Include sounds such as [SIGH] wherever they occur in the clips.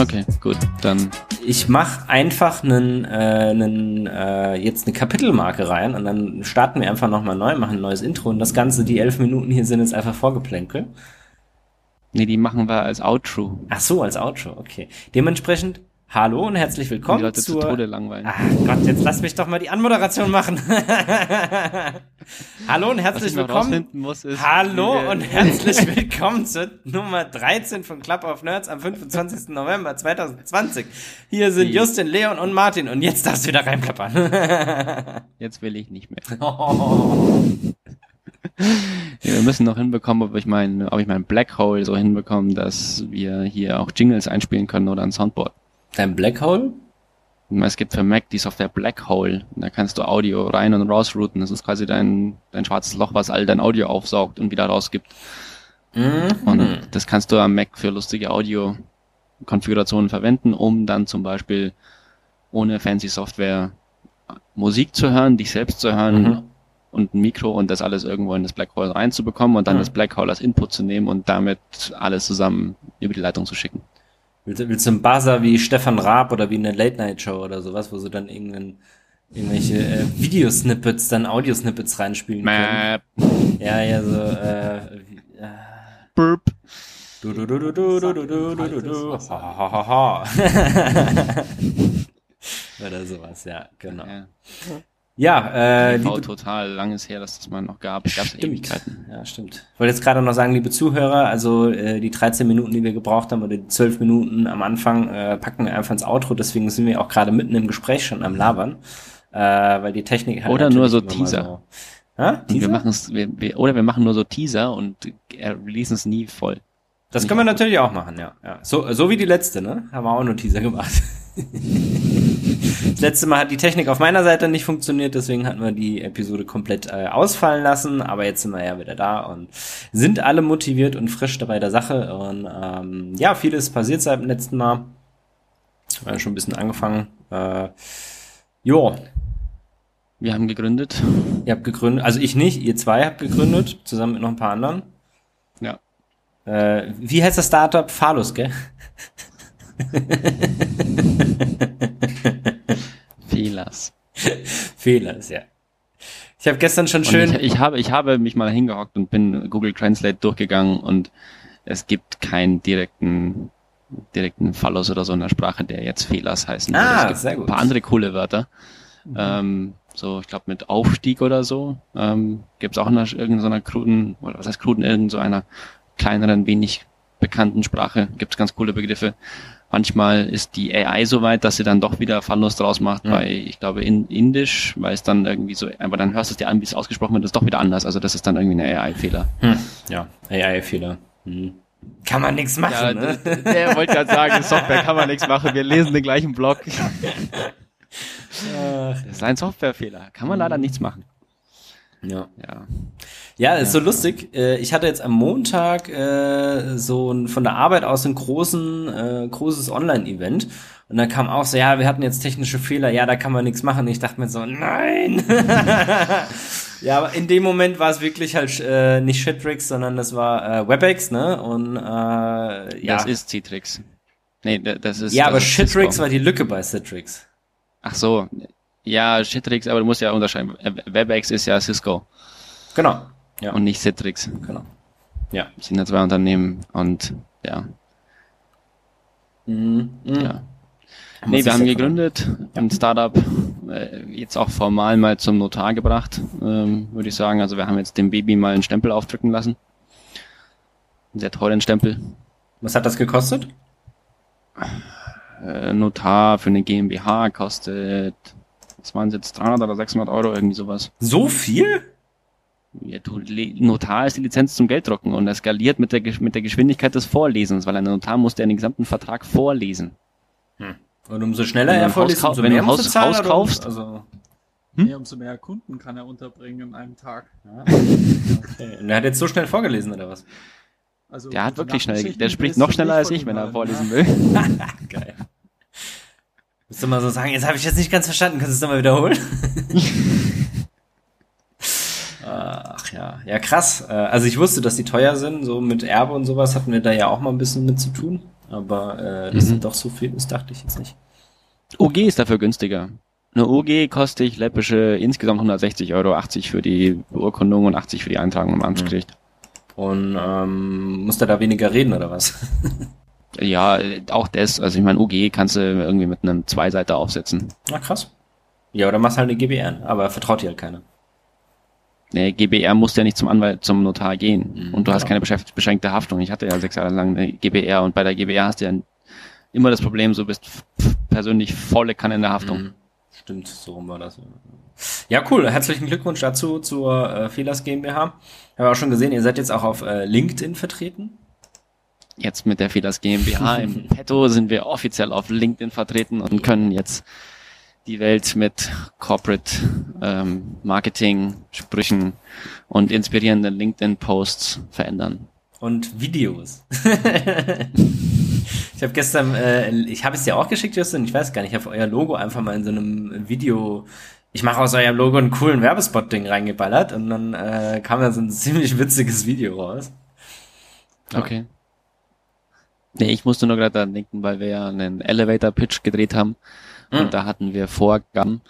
Okay, gut, dann. Ich mache einfach einen, äh, einen, äh, jetzt eine Kapitelmarke rein und dann starten wir einfach nochmal neu, machen ein neues Intro und das Ganze, die elf Minuten hier sind jetzt einfach Vorgeplänkel. Nee, die machen wir als Outro. Ach so, als Outro, okay. Dementsprechend Hallo und herzlich willkommen die Leute zur... zu Tode langweilen. Ach Gott, jetzt lass mich doch mal die Anmoderation machen. [LAUGHS] Hallo und herzlich willkommen. muss, Hallo und [LAUGHS] herzlich willkommen zur Nummer 13 von Club of Nerds am 25. November 2020. Hier sind Justin, Leon und Martin und jetzt darfst du wieder reinplappern. [LAUGHS] Jetzt will ich nicht mehr. oh. Ja, wir müssen noch hinbekommen, ob ich mein, ob ich mein Black Hole so hinbekomme, dass wir hier auch Jingles einspielen können oder ein Soundboard. Dein Black Hole? Es gibt für Mac die Software Black Hole. Da kannst du Audio rein und raus routen. Das ist quasi dein, dein schwarzes Loch, was all dein Audio aufsaugt und wieder rausgibt. Mhm. Und das kannst du am Mac für lustige Audio-Konfigurationen verwenden, um dann zum Beispiel ohne fancy Software Musik zu hören, dich selbst zu hören Mhm. und ein Mikro und das alles irgendwo in das Black Hole reinzubekommen und dann Mhm. das Black Hole als Input zu nehmen und damit alles zusammen über die Leitung zu schicken. Willst, du- willst du einen Buzzer wie Stefan Raab oder wie eine Late-Night-Show oder sowas, wo sie dann irgendeinen, irgendwelche äh, Videosnippets, dann Audiosnippets reinspielen können? Mäp. Ja, ja, so, äh, wie, äh, Burp. du, du, du, du, du, du, du, du, du, du, du, ha, ha, ha, ha. [LAUGHS] Oder sowas, ja, genau. Ja. Ja, äh, TV liebe, total langes her, dass das mal noch gab. Gab's stimmt. Ewigkeiten. Ja, stimmt. Ich wollte jetzt gerade noch sagen, liebe Zuhörer, also äh, die 13 Minuten, die wir gebraucht haben, oder die 12 Minuten am Anfang, äh, packen wir einfach ins Outro, deswegen sind wir auch gerade mitten im Gespräch schon am Labern, äh, weil die Technik halt Oder nur so Teaser. So, wir Teaser? machen es, wir, wir, oder wir machen nur so Teaser und äh, releasen es nie voll. Das können wir natürlich auch machen, ja. ja. So, so wie die letzte, ne? Haben wir auch nur Teaser gemacht. [LAUGHS] das letzte Mal hat die Technik auf meiner Seite nicht funktioniert, deswegen hatten wir die Episode komplett äh, ausfallen lassen. Aber jetzt sind wir ja wieder da und sind alle motiviert und frisch dabei der Sache. Und ähm, ja, vieles passiert seit dem letzten Mal. Wir haben schon ein bisschen angefangen. Äh, jo, Wir haben gegründet. ihr habt gegründet, also ich nicht, ihr zwei habt gegründet, zusammen mit noch ein paar anderen. Ja. Äh, wie heißt das Startup? Phallus, gell? [LAUGHS] Fehlers. Fehler ist ja. Ich habe gestern schon schön. ich, ich, habe, ich habe mich mal hingehockt und bin Google Translate durchgegangen und es gibt keinen direkten, direkten Fallos oder so in der Sprache, der jetzt Fehlers heißen würde. Ah, sehr gut. ein paar andere coole Wörter. Ähm, so, ich glaube mit Aufstieg oder so. Ähm, gibt es auch in einer, irgendeiner kruden, oder was heißt kruden, irgend so einer kleineren, wenig bekannten Sprache, gibt es ganz coole Begriffe. Manchmal ist die AI so weit, dass sie dann doch wieder Fallos draus macht Ja. bei, ich glaube, in Indisch, weil es dann irgendwie so, aber dann hörst du es dir an, wie es ausgesprochen wird, ist doch wieder anders. Also das ist dann irgendwie ein AI-Fehler. Hm, ja, AI-Fehler. Hm. Kann man nichts machen, Ja, ne? der, der wollte gerade sagen, Software kann man nichts machen, wir lesen den gleichen Blog. [LAUGHS] Das ist ein Softwarefehler, kann man leider nichts machen. Ja. Ja. Ja, ist so lustig. Äh, Ich hatte jetzt am Montag äh, so ein, von der Arbeit aus ein großen, äh, großes Online-Event. Und dann kam auch so, ja, wir hatten jetzt technische Fehler, ja, da kann man nichts machen. Ich dachte mir so, nein. [LAUGHS] ja, aber in dem Moment war es wirklich halt äh, nicht Shitrix, sondern das war äh, WebEx, ne? Und äh, ja. Das ist Citrix. Nee, da- das ist. ja, das aber ist Shitrix war die Lücke bei Citrix. Ach so. Ja, Citrix, aber du musst ja unterscheiden. WebEx ist ja Cisco Genau. Ja, und nicht Citrix. genau. Ja. Das sind ja zwei Unternehmen und ja, Mhm. Mhm. ja. Nee, wir haben gegründet, ein Startup, äh, jetzt auch formal mal zum Notar gebracht, ähm, würde ich sagen. Also wir haben jetzt dem Baby mal einen Stempel aufdrücken lassen. Einen sehr teuren Stempel. Was hat das gekostet? Äh, Notar für eine GmbH kostet, was waren es jetzt, 300 oder 600 Euro, irgendwie sowas. So viel? Ja, du, Notar ist die Lizenz zum Gelddrucken und er skaliert mit der, mit der Geschwindigkeit des Vorlesens, weil ein Notar muss den gesamten Vertrag vorlesen. Und umso schneller er vorliest, umso wenn du mehr du Haus- Haus kaufst? Also, Hm? Nee, umso mehr Kunden kann er unterbringen an einem Tag. [LAUGHS] okay. Und er hat jetzt so schnell vorgelesen, oder was? Also Der hat wirklich schnell, der spricht noch schneller als ich, wenn er vorlesen [LAUGHS] will. Geil. Musst du mal so sagen, jetzt habe ich jetzt nicht ganz verstanden, kannst du es nochmal wiederholen? [LAUGHS] Ach ja, ja krass. Äh, Also ich wusste, dass die teuer sind, so mit Erbe und sowas hatten wir da ja auch mal ein bisschen mit zu tun. aber äh, das Mhm. sind doch so viel, das dachte ich jetzt nicht. OG ist dafür günstiger. Eine OG kostet ich läppische insgesamt 160 Euro, 80 für die Beurkundung und 80 für die Eintragung im Amtsgericht. Und ähm, musst du da weniger reden oder was? [LAUGHS] Ja, auch das. Also ich meine, OG kannst du irgendwie mit einem Zweiseiter aufsetzen. Na krass. Ja, oder machst halt eine GBR, aber vertraut dir halt keiner. Nee, GBR musst ja nicht zum Anwalt, zum Notar gehen. Mhm, und du hast genau. keine beschränkte Haftung. Ich hatte ja sechs Jahre lang eine GBR und bei der GBR hast du ja immer das Problem, du bist persönlich volle Kanne in der Haftung. Mhm. Stimmt, so rum war das. Ja, cool. Herzlichen Glückwunsch dazu zur äh, Fehlers GmbH. Ich habe auch schon gesehen, ihr seid jetzt auch auf äh, LinkedIn vertreten. Jetzt mit der Fehlers GmbH im [LAUGHS] Petto sind wir offiziell auf LinkedIn vertreten und können jetzt die Welt mit Corporate ähm, Marketing, Sprüchen und inspirierenden LinkedIn-Posts verändern. und Videos. [LAUGHS] ich habe gestern, äh, ich habe es dir auch geschickt, Justin, ich weiß gar nicht, ich habe euer Logo einfach mal in so einem Video, ich mache aus eurem Logo einen coolen Werbespot-Ding reingeballert und dann äh, kam da so ein ziemlich witziges Video raus. Okay. Nee, ich musste nur gerade daran denken, weil wir ja einen Elevator-Pitch gedreht haben Mhm. und da hatten wir Vorgaben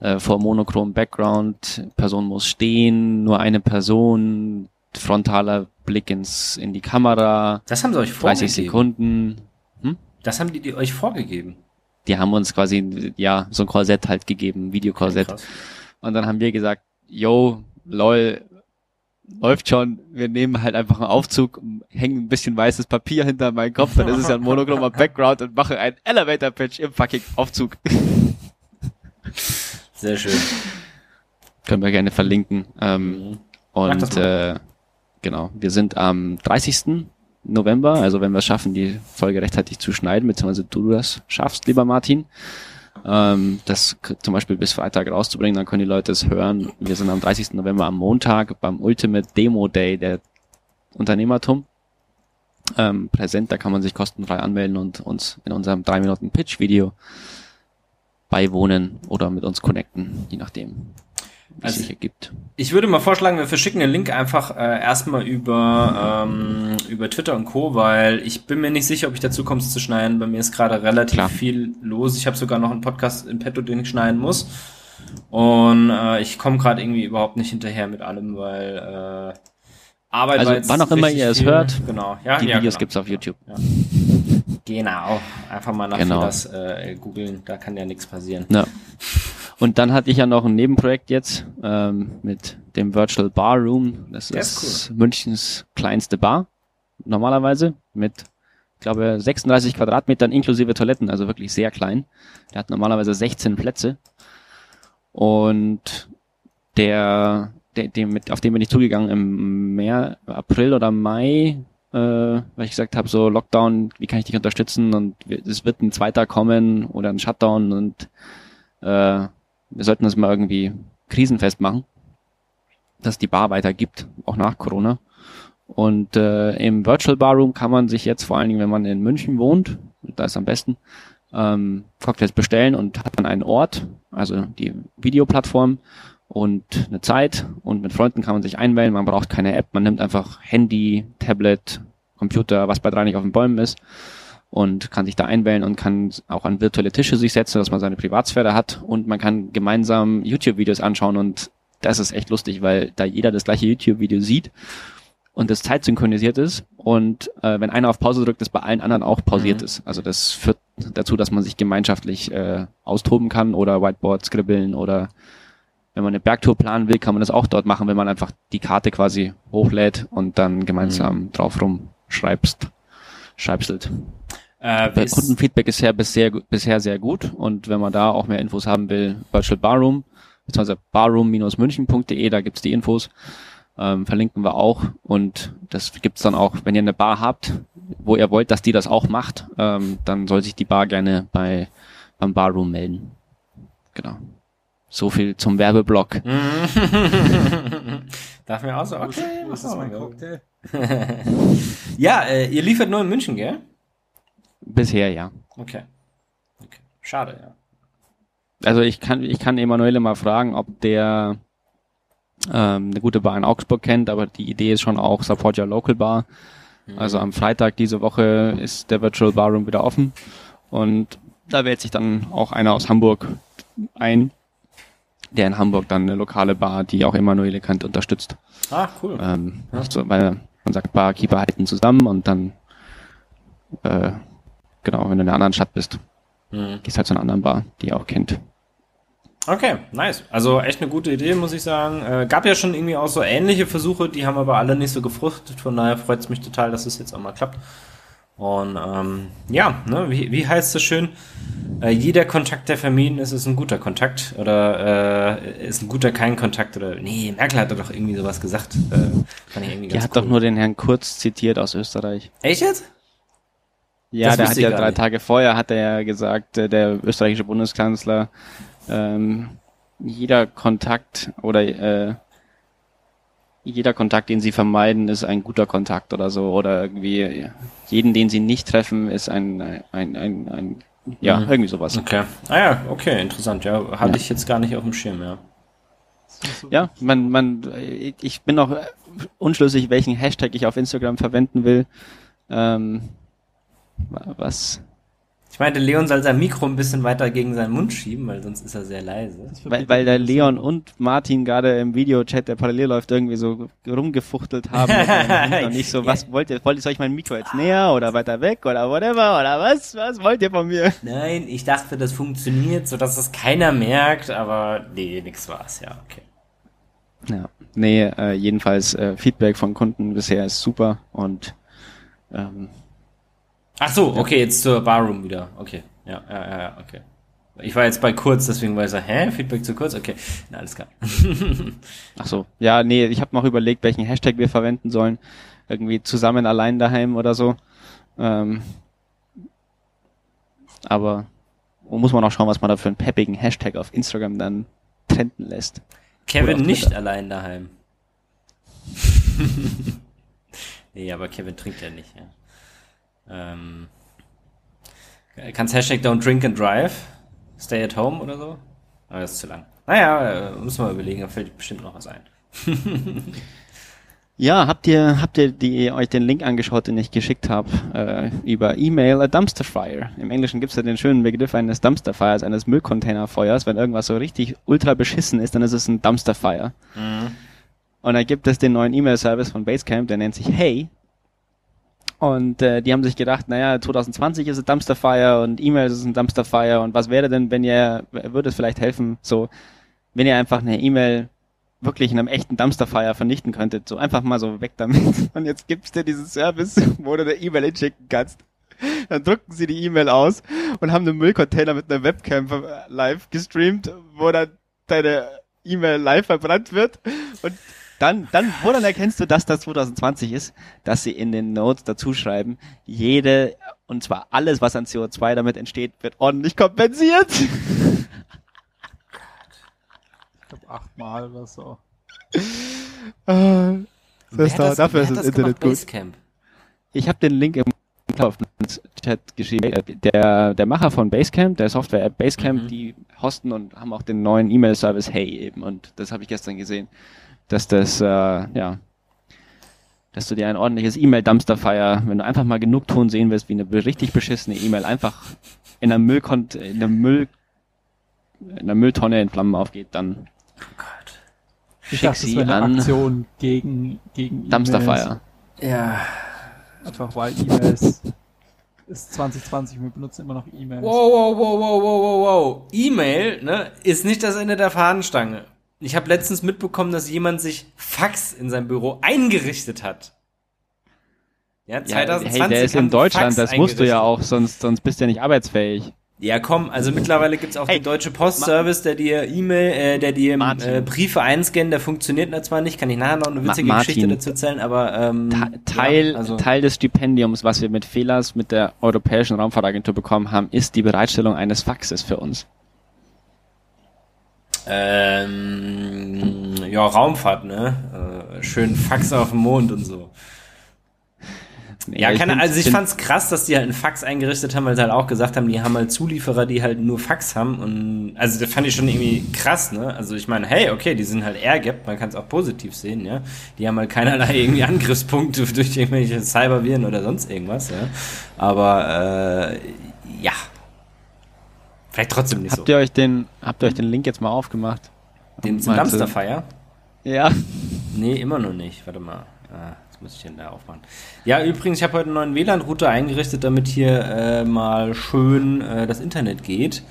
äh, vor monochrom Background, Person muss stehen, nur eine Person, frontaler Blick ins in die Kamera, Das haben sie euch 30 vorgegeben. Sekunden. Das haben die, die euch vorgegeben. Die haben uns quasi ja so ein Korsett halt gegeben, Videokorsett. Krass. Und dann haben wir gesagt, yo, lol, läuft schon, wir nehmen halt einfach einen Aufzug, hängen ein bisschen weißes Papier hinter meinen Kopf, dann ist es ja ein monochromer Background und mache einen Elevator Pitch im fucking Aufzug. Sehr schön. Können wir gerne verlinken. Ähm, Mhm. Und äh, genau, wir sind am 30. November, also wenn wir es schaffen, die Folge rechtzeitig zu schneiden, beziehungsweise du das schaffst, lieber Martin, ähm, das zum Beispiel bis Freitag rauszubringen, dann können die Leute es hören. Wir sind am 30. November am Montag beim Ultimate Demo Day der Unternehmertum ähm, präsent. Da kann man sich kostenfrei anmelden und uns in unserem 3 Minuten Pitch Video beiwohnen oder mit uns connecten, je nachdem, Also- sich ergibt. Ich würde mal vorschlagen, wir verschicken den Link einfach äh, erstmal über, ähm, über Twitter und Co., weil ich bin mir nicht sicher, ob ich dazu komme, es zu schneiden. Bei mir ist gerade relativ Klar. viel los. Ich habe sogar noch einen Podcast in petto, den ich schneiden muss. Und äh, ich komme gerade irgendwie überhaupt nicht hinterher mit allem, weil äh, Arbeit Also war jetzt wann auch immer ihr es viel. hört, Genau, ja, Die ja, Videos genau. gibt's auf YouTube. Genau, einfach mal nach Genau. das äh, googeln, da kann ja nichts passieren. Ja. Und dann hatte ich ja noch ein Nebenprojekt jetzt ähm, mit dem Virtual Bar Room. Das Der ist, ist Münchens kleinste Bar normalerweise mit, ich glaube, 36 Quadratmetern inklusive Toiletten, also wirklich sehr klein. Der hat normalerweise 16 Plätze. Und der, der dem, mit, auf den bin ich zugegangen im März, April oder Mai, äh, weil ich gesagt habe, so Lockdown, wie kann ich dich unterstützen? Und es wird ein zweiter kommen oder ein Shutdown und äh, wir sollten das mal irgendwie krisenfest machen, dass die Bar weiter gibt, auch nach Corona. Und äh, im Virtual Barroom kann man sich jetzt vor allen Dingen, wenn man in München wohnt, da ist am besten, ähm, Cocktails bestellen und hat dann einen Ort, also die Videoplattform und eine Zeit und mit Freunden kann man sich einwählen, man braucht keine App, man nimmt einfach Handy, Tablet, Computer, was bei drei nicht auf den Bäumen ist und kann sich da einwählen und kann auch an virtuelle Tische sich setzen, dass man seine Privatsphäre hat und man kann gemeinsam YouTube-Videos anschauen und das ist echt lustig, weil da jeder das gleiche YouTube-Video sieht und das zeitsynchronisiert ist und äh, wenn einer auf Pause drückt, das bei allen anderen auch pausiert Mhm. ist. Also das führt dazu, dass man sich gemeinschaftlich äh, austoben kann oder Whiteboard skribbeln oder wenn man eine Bergtour planen will, kann man das auch dort machen, wenn man einfach die Karte quasi hochlädt und dann gemeinsam drauf rumschreibst, schreibselt. Äh, ist, Kundenfeedback ist ja bisher, bisher sehr gut und wenn man da auch mehr Infos haben will, Virtual Barroom, beziehungsweise barroom-münchen.de, da gibt's die Infos, ähm, verlinken wir auch und das gibt's dann auch, wenn ihr eine Bar habt, wo ihr wollt, dass die das auch macht, ähm, dann soll sich die Bar gerne bei beim Barroom melden. Genau. So viel zum Werbeblock. [LAUGHS] Darf mir auch so, Wo ist, okay, wo ist das mein. Cocktail? [LAUGHS] Ja, äh, ihr liefert nur in München, gell? Bisher ja. Okay. okay. Schade, ja. Also ich kann, ich kann Emanuele mal fragen, ob der ähm, eine gute Bar in Augsburg kennt, aber die Idee ist schon auch Support Your Local Bar. Also am Freitag diese Woche ist der Virtual Barroom wieder offen und da wählt sich dann auch einer aus Hamburg ein, der in Hamburg dann eine lokale Bar, die auch Emanuele Elegant unterstützt. Ah, cool. Ähm, Ja. so, weil man sagt, Barkeeper halten zusammen und dann, äh, genau, wenn du in einer anderen Stadt bist, Mhm. gehst halt zu einer anderen Bar, die ihr auch kennt. Okay, nice. Also echt eine gute Idee, muss ich sagen. Äh, gab ja schon irgendwie auch so ähnliche Versuche, die haben aber alle nicht so gefruchtet. Von daher freut es mich total, dass es jetzt auch mal klappt. Und ähm, ja, ne, wie, wie heißt es schön? Äh, jeder Kontakt, der vermieden ist, ist ein guter Kontakt. Oder äh, ist ein guter kein Kontakt. Oder nee, Merkel hat doch irgendwie sowas gesagt. Äh, fand ich irgendwie Die ganz hat cool. doch nur den Herrn Kurz zitiert aus Österreich. Echt jetzt? Ja, Das der hat ja drei nicht. Tage vorher hat er ja gesagt, äh, der österreichische Bundeskanzler, ähm, jeder Kontakt oder äh, jeder Kontakt, den sie vermeiden, ist ein guter Kontakt oder so. Oder irgendwie jeden, den sie nicht treffen, ist ein, ein, ein, ein ja, Mhm. irgendwie sowas. Okay. Ah ja, okay, interessant. Ja, hatte Ja. ich jetzt gar nicht auf dem Schirm, ja. Ja, man, man, ich- bin noch unschlüssig, welchen Hashtag ich auf Instagram verwenden will. Ähm, wa- was? Ich meinte, Leon soll sein Mikro ein bisschen weiter gegen seinen Mund schieben, weil sonst ist er sehr leise. Weil, weil der Leon und Martin gerade im Videochat, der parallel läuft, irgendwie so rumgefuchtelt haben. [LAUGHS] und nicht so, was wollt ihr, wollt ihr, ich mein Mikro jetzt näher oder weiter weg oder whatever oder was, was wollt ihr von mir? Nein, ich dachte, das funktioniert, so dass es keiner merkt, aber nee, nix war's, ja, okay. Ja, nee, äh, jedenfalls äh, Feedback von Kunden bisher ist super und ähm, Ach so, okay, jetzt zur Barroom wieder. Okay, ja, ja, ja, ja, okay. Ich war jetzt bei kurz, deswegen war ich so, hä, Feedback zu kurz? Okay, na, alles klar. [LAUGHS] ach so, ja, nee, ich habe noch überlegt, welchen Hashtag wir verwenden sollen. Irgendwie zusammen allein daheim oder so. Ähm, aber muss man auch schauen, was man da für einen peppigen Hashtag auf Instagram dann trenden lässt. Kevin nicht allein daheim. [LAUGHS] nee, aber Kevin trinkt ja nicht, ja. Ähm, kannst Hashtag don't drink and drive? Stay at home oder so? Aber das ist zu lang. Naja, äh, muss man überlegen, da fällt bestimmt noch was ein. [LAUGHS] Ja, habt ihr, habt ihr die, euch den Link angeschaut, den ich geschickt habe, äh, über E-Mail, a Dumpster Fire. Im Englischen gibt's ja den schönen Begriff eines Dumpster Fires, eines Müllcontainerfeuers. Wenn irgendwas so richtig ultra beschissen ist, dann ist es ein Dumpster Fire. Und da gibt es den neuen E-Mail-Service von Basecamp, der nennt sich Hey. Und äh, die haben sich gedacht, naja, 2020 ist es Dumpster Fire und E-Mail ist ein Dumpster Fire und was wäre denn, wenn ihr, würde es vielleicht helfen, so, wenn ihr einfach eine E-Mail wirklich in einem echten Dumpsterfire vernichten könntet, so einfach mal so weg damit. [LAUGHS] Und jetzt gibt's dir diesen Service, [LAUGHS] wo du eine E-Mail hinschicken kannst. Dann drucken sie die E-Mail aus und haben einen Müllcontainer mit einer Webcam ver- live gestreamt, wo dann deine E-Mail live verbrannt wird. Und dann, dann, wo dann erkennst du, dass das 2020 ist, dass sie in den Notes dazu schreiben, jede, und zwar alles, was an CO2 damit entsteht, wird ordentlich kompensiert. Ich glaube achtmal oder so. Wer das da, das- dafür wer ist das das Internet gut. Basecamp. Ich habe den Link im Chat geschrieben. Der, der Macher von Basecamp, der Software-App Basecamp, Mhm. die hosten und haben auch den neuen E-Mail-Service Hey eben. Und das habe ich gestern gesehen, dass das, äh, ja, dass du dir ein ordentliches E-Mail-Dumpster-Fire, wenn du einfach mal genug Ton sehen willst, wie eine richtig beschissene E-Mail einfach in einer Müllkont in einer Müll in einer Mülltonne in Flammen aufgeht, dann Oh Gott. Ich schick dachte, das sie eine an Aktion gegen, gegen Dumpster-Fire. Ja. Einfach weil E-Mails ist 2020, wir benutzen immer noch E-Mails. Wow, wow, wow, wow, wow, wow, wow. E-Mail, ne, ist nicht das Ende der Fahnenstange. Ich habe letztens mitbekommen, dass jemand sich Fax in sein Büro eingerichtet hat. Ja, Ja, 2020 hey, der ist in Deutschland, Fax das musst du ja auch, sonst, sonst bist du ja nicht arbeitsfähig. Ja, komm, also mittlerweile gibt's auch Hey, den Deutsche Postservice, der dir E-Mail, äh, der dir äh, Briefe einscannt, der funktioniert zwar nicht, kann ich nachher noch eine witzige Martin. Geschichte dazu erzählen, aber ähm, Te- Teil, ja, also, Teil des Stipendiums, was wir mit Fehlers mit der Europäischen Raumfahrtagentur bekommen haben, ist die Bereitstellung eines Faxes für uns. Ähm, ja, Raumfahrt, ne? Äh, schön Fax auf dem Mond und so. Ja, ich keine, find's- also ich find- fand's krass, dass die halt einen Fax eingerichtet haben, weil sie halt auch gesagt haben, die haben halt Zulieferer, die halt nur Fax haben und also das fand ich schon irgendwie krass, ne? Also ich meine, hey, okay, die sind halt airgapped, man kann es auch positiv sehen, ja. Die haben halt keinerlei [LAUGHS] irgendwie Angriffspunkte durch irgendwelche Cyberviren oder sonst irgendwas, ja. Aber äh, ja. Vielleicht trotzdem nicht Habt so. ihr euch den, habt ihr euch den Link jetzt mal aufgemacht? Den zum Dumpsterfire? Ja. Nee, immer noch nicht. Warte mal. Ah, jetzt muss ich den da aufmachen. Ja, übrigens, ich habe heute einen neuen WLAN-Router eingerichtet, damit hier äh, mal schön äh, das Internet geht.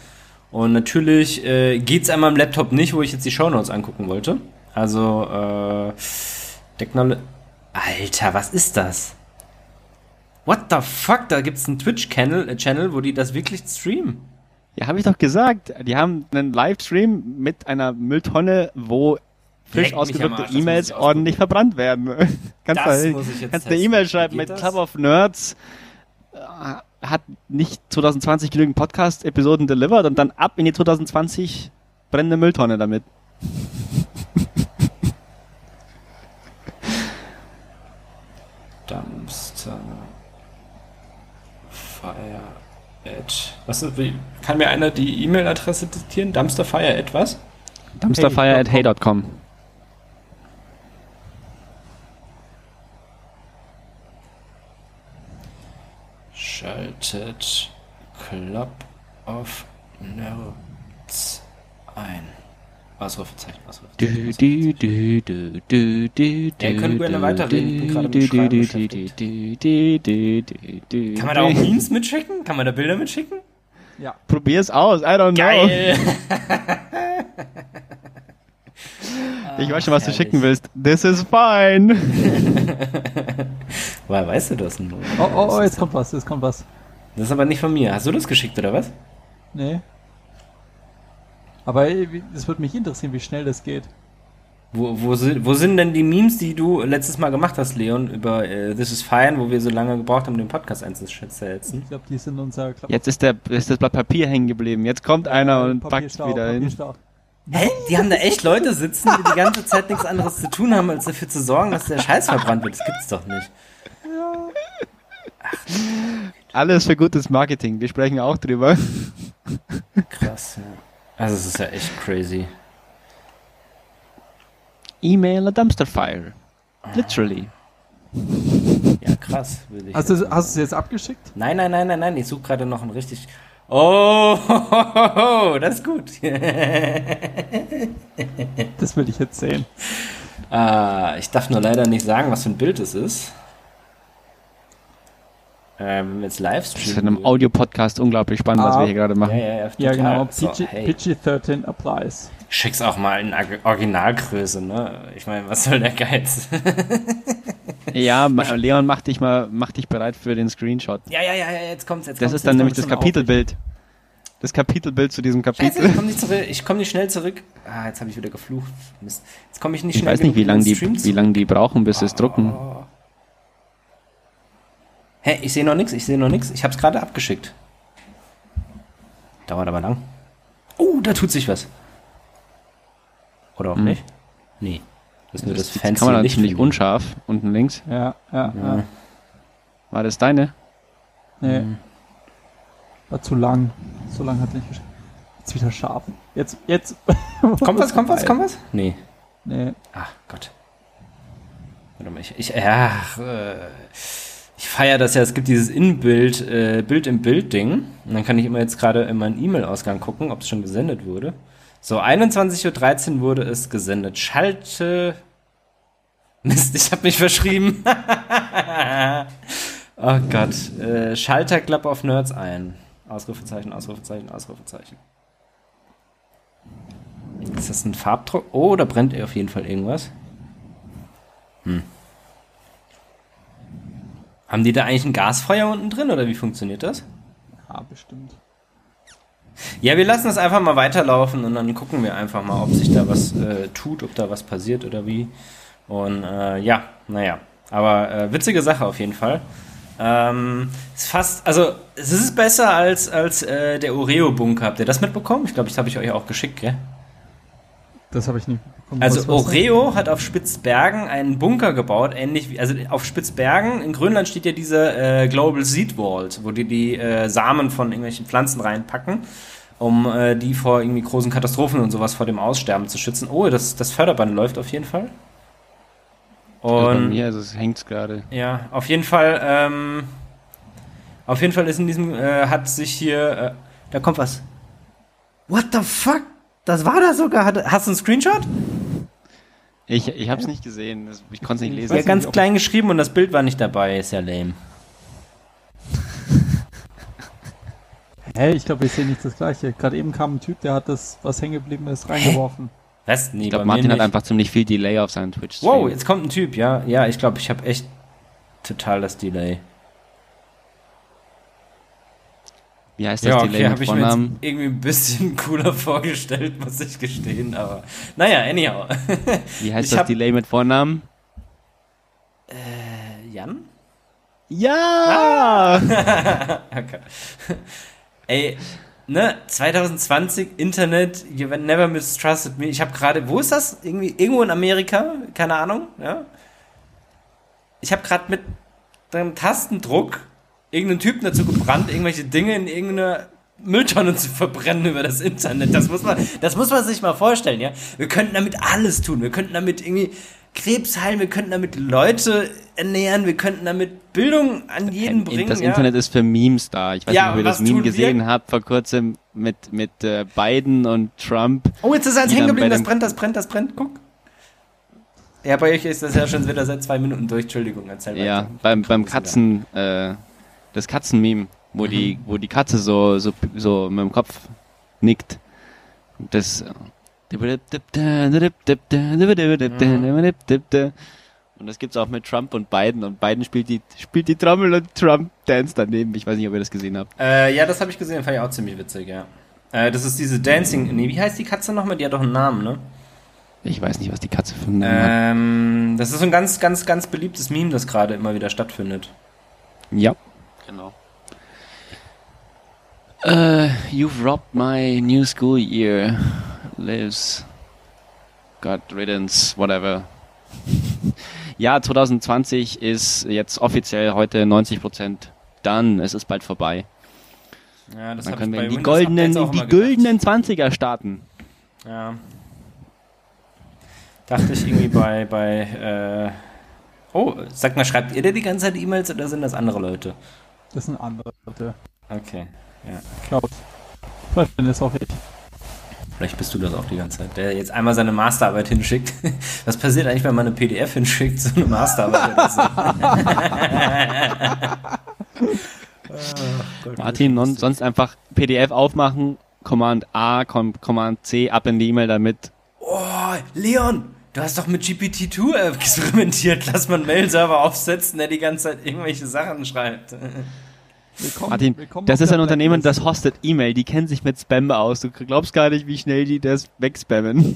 Und natürlich äh, geht's an meinem Laptop nicht, wo ich jetzt die Shownotes angucken wollte. Also, äh, Technolo Alter, was ist das? What the fuck? Da gibt's einen Twitch-Channel, äh, Channel, wo die das wirklich streamen. Ja, habe ich doch gesagt. Die haben einen Livestream mit einer Mülltonne, wo frisch ausgedruckte muss E-Mails ich ordentlich verbrannt werden. [LAUGHS] kannst Das du muss ich jetzt kannst eine. E-Mail schreiben mit das? Club of Nerds. äh, Hat nicht 2020 genügend Podcast-Episoden delivered und dann ab in die 2020 brennende Mülltonne damit. [LAUGHS] Dumpster Fire at. Was ist, wie, kann mir einer die E-Mail-Adresse diktieren? Dumpsterfire at was? Dumpsterfire at hey.com. Schaltet Club of Nerds ein. Ausrufezeichen, Du, Ausrufezeichen. du, du, du, du, du, Ja, ihr könnt du, gerne du, weiterreden, ich bin du, gerade mit du, Schreiben du, beschäftigt. du, du, du, du, du, Kann man da auch Memes mitschicken? Kann man da Bilder mitschicken? Ja. Probier's aus, I don't know. Geil! [LAUGHS] [LAUGHS] Ich weiß schon, was du herrlich. schicken willst. This is fine. [LAUGHS] Woher weißt du das denn? Oh, oh, oh, jetzt kommt was, jetzt kommt was. Das ist aber nicht von mir. Hast du das geschickt oder was? Nee. Aber wie- das würde mich interessieren, wie schnell das geht. Wo, wo, sind, wo sind denn die Memes, die du letztes Mal gemacht hast, Leon, über äh, This is Fine, wo wir so lange gebraucht haben, den Podcast einzusetzen? Ich glaube, die sind unser Klapp Jetzt ist, der, ist das Blatt Papier hängen geblieben. Jetzt kommt einer und packt Papierstau, wieder hin. Hä? Die haben da echt Leute sitzen, die die ganze Zeit nichts anderes zu tun haben, als dafür zu sorgen, dass der Scheiß verbrannt wird. Das gibt's doch nicht. Alles für gutes Marketing. Wir sprechen auch drüber. Krass, ja. Also es ist ja echt crazy. Email a dumpster fire. Literally. Ja, krass. Will ich Hast du jetzt hast du es jetzt abgeschickt? Nein, nein, nein, nein, nein. Ich suche gerade noch ein richtig. Oh, [LAUGHS] das ist gut. Das will ich jetzt sehen. Ah, ich darf nur leider nicht sagen, was für ein Bild es ist. Äh, wenn wir jetzt live Das ist in streamen. einem Audio-Podcast unglaublich spannend, was Ah. wir hier gerade Ja, machen. ja, ja, Ja, genau. So, PG, hey, PG-13 applies. schick's auch mal in Originalgröße, ne? Ich meine, was soll der Geiz? [LAUGHS] Ja, Leon, mach dich mal, mach dich bereit für den Screenshot. ja, ja, ja, ja, jetzt kommt's, jetzt Das kommt's, ist dann jetzt nämlich das Kapitelbild. Das Kapitelbild zu diesem Scheiße, ich Kapitel. komm nicht zurück. Ich komme nicht schnell zurück. Ah, jetzt habe ich wieder geflucht. Mist. Jetzt komme ich nicht Ich schnell weiß nicht, wie lange die, wie lang die brauchen, bis sie es drucken. Hä, ich sehe noch nichts, ich sehe noch nichts. Ich habe es gerade abgeschickt. Dauert aber lang. Oh, da tut sich was. Oder auch Hm. nicht? Nee. Das ist nur das, die fancy Kamera Licht. ziemlich unscharf. Unten links. Ja, ja, ja. War das deine? Nee. Mhm. War zu lang. So lang hat nicht geschafft. Jetzt wieder scharf. Jetzt, jetzt. [LAUGHS] Kommt was, kommt was, kommt was? Nee. Nee. Ach Gott. Warte mal, ich, ich, ja, äh, ich feiere das ja, es gibt dieses Inbild, äh, Bild im Bild-Ding. Und dann kann ich immer jetzt gerade in meinen E-Mail-Ausgang gucken, ob es schon gesendet wurde. So, 21.13 Uhr wurde es gesendet. Schalte. Mist, ich habe mich verschrieben. [LAUGHS] oh Gott. Äh, Schalter Club of Nerds ein. Ausrufezeichen, Ausrufezeichen, Ausrufezeichen. Ist das ein Farbdruck? Oh, da brennt auf jeden Fall irgendwas. Hm. Haben die da eigentlich ein Gasfeuer unten drin oder wie funktioniert das? Ja, bestimmt. Ja, wir lassen das einfach mal weiterlaufen und dann gucken wir einfach mal, ob sich da was äh, tut, ob da was passiert oder wie. Und äh, ja, naja. Aber äh, witzige Sache auf jeden Fall. Ähm, ist fast, also es ist besser als, als äh, der Oreo-Bunker. Habt ihr das mitbekommen? Ich glaube, das habe ich euch auch geschickt, gell? Das habe ich nicht bekommen. Also Was- was- Oreo hat auf Spitzbergen einen Bunker gebaut, ähnlich wie, also auf Spitzbergen in Grönland steht ja diese äh, Global Seed Vault, wo die die äh, Samen von irgendwelchen Pflanzen reinpacken, um äh, die vor irgendwie großen Katastrophen und sowas vor dem Aussterben zu schützen. Oh, das, das Förderband läuft auf jeden Fall. Also bei Und mir also es hängt gerade. ja, auf jeden Fall, ähm, auf jeden Fall ist in diesem, äh, hat sich hier, äh, da kommt was. What the fuck? Das war da sogar. Hast du einen Screenshot? Ich, ich habe es nicht gesehen. das- Ich konnte es nicht Ich lesen. Ja, ganz nicht, klein geschrieben und das Bild war nicht dabei. Ist ja lame. [LAUGHS] Hä, ich glaube, ich sehe nicht das gleiche. Gerade eben kam ein Typ, der hat das, was hängen geblieben ist, reingeworfen. Was? Nee, Ich glaube, Martin hat einfach ziemlich viel Delay auf seinen twitch -Stream. Wow, jetzt kommt ein Typ, ja. Ja, ich glaube, ich habe echt total das Delay. Wie heißt das Ja, Delay okay, habe mit ich mir jetzt Vornamen? irgendwie ein bisschen [LAUGHS] cooler vorgestellt, muss ich gestehen, aber naja, anyhow. [LAUGHS] Wie heißt ich das Delay mit Vornamen? Jan? Ja! [LAUGHS] Okay. Ey, ne, 2020 Internet, you never mistrusted me. Ich habe gerade, wo ist das? Irgendwie irgendwo in Amerika, keine Ahnung, ja. Ich habe gerade mit einem Tastendruck irgendeinen Typen dazu gebrannt, irgendwelche Dinge in irgendeine Mülltonne zu verbrennen über das Internet. Das muss man, das muss man sich mal vorstellen, ja. Wir könnten damit alles tun. Wir könnten damit irgendwie Krebs heilen, wir könnten damit Leute ernähren, wir könnten damit Bildung an jeden bringen. das ja. Internet ist für Memes da. Ich weiß Ja, nicht, ob ihr das Meme wir? gesehen habt vor kurzem mit, mit äh, Biden und Trump. Oh, jetzt ist eins hängen geblieben, das brennt, das brennt, das brennt, guck. Ja, bei euch ist das ja schon wieder seit zwei Minuten durch, Entschuldigung, erzähl Ja, weiter. beim, beim Katzen, äh, das Katzenmeme, wo die, Mhm. wo die Katze so, so, so mit dem Kopf nickt. Das, und das gibt's auch mit Trump und Biden und Biden spielt die, spielt die Trommel und Trump dance daneben. Ich weiß nicht, ob ihr das gesehen habt. Äh, ja, das habe ich gesehen, fand ich auch ziemlich witzig, ja. Äh, das ist diese Dancing, nee, wie heißt die Katze nochmal? Die hat doch einen Namen, ne? Ich weiß nicht, was die Katze für einen Namen hat. Ähm, das ist so ein ganz, ganz, ganz beliebtes Meme, das gerade immer wieder stattfindet. Ja. Genau. Uh, you've robbed my new school year. Lives. God riddance, whatever. [LAUGHS] Ja, 2020 ist jetzt offiziell heute 90% done. Es ist bald vorbei. Ja, das Dann können wir in die goldenen, auch die güldenen 20er starten. Ja. Dachte ich irgendwie bei, bei, äh, oh, sag mal, schreibt ihr dir die ganze Zeit E-Mails oder sind das andere Leute? Das sind andere Leute. Okay. Klaus. Vielleicht bin es auch ich. Vielleicht bist du das auch die ganze Zeit, der jetzt einmal seine Masterarbeit hinschickt. [LAUGHS] Was passiert eigentlich, wenn man eine PDF hinschickt, so eine Masterarbeit Gott, [LAUGHS] Martin, sonst einfach PDF aufmachen, Command A, Com Command C, ab in die E-Mail damit. Oh, Leon, du hast doch mit GPT-2 experimentiert. Lass mal einen Mail-Server aufsetzen, der die ganze Zeit irgendwelche Sachen schreibt. Willkommen, Martin, willkommen das ist ein Unternehmen, das hostet E-Mail, die kennen sich mit Spam aus. Du glaubst gar nicht, wie schnell die das wegspammen.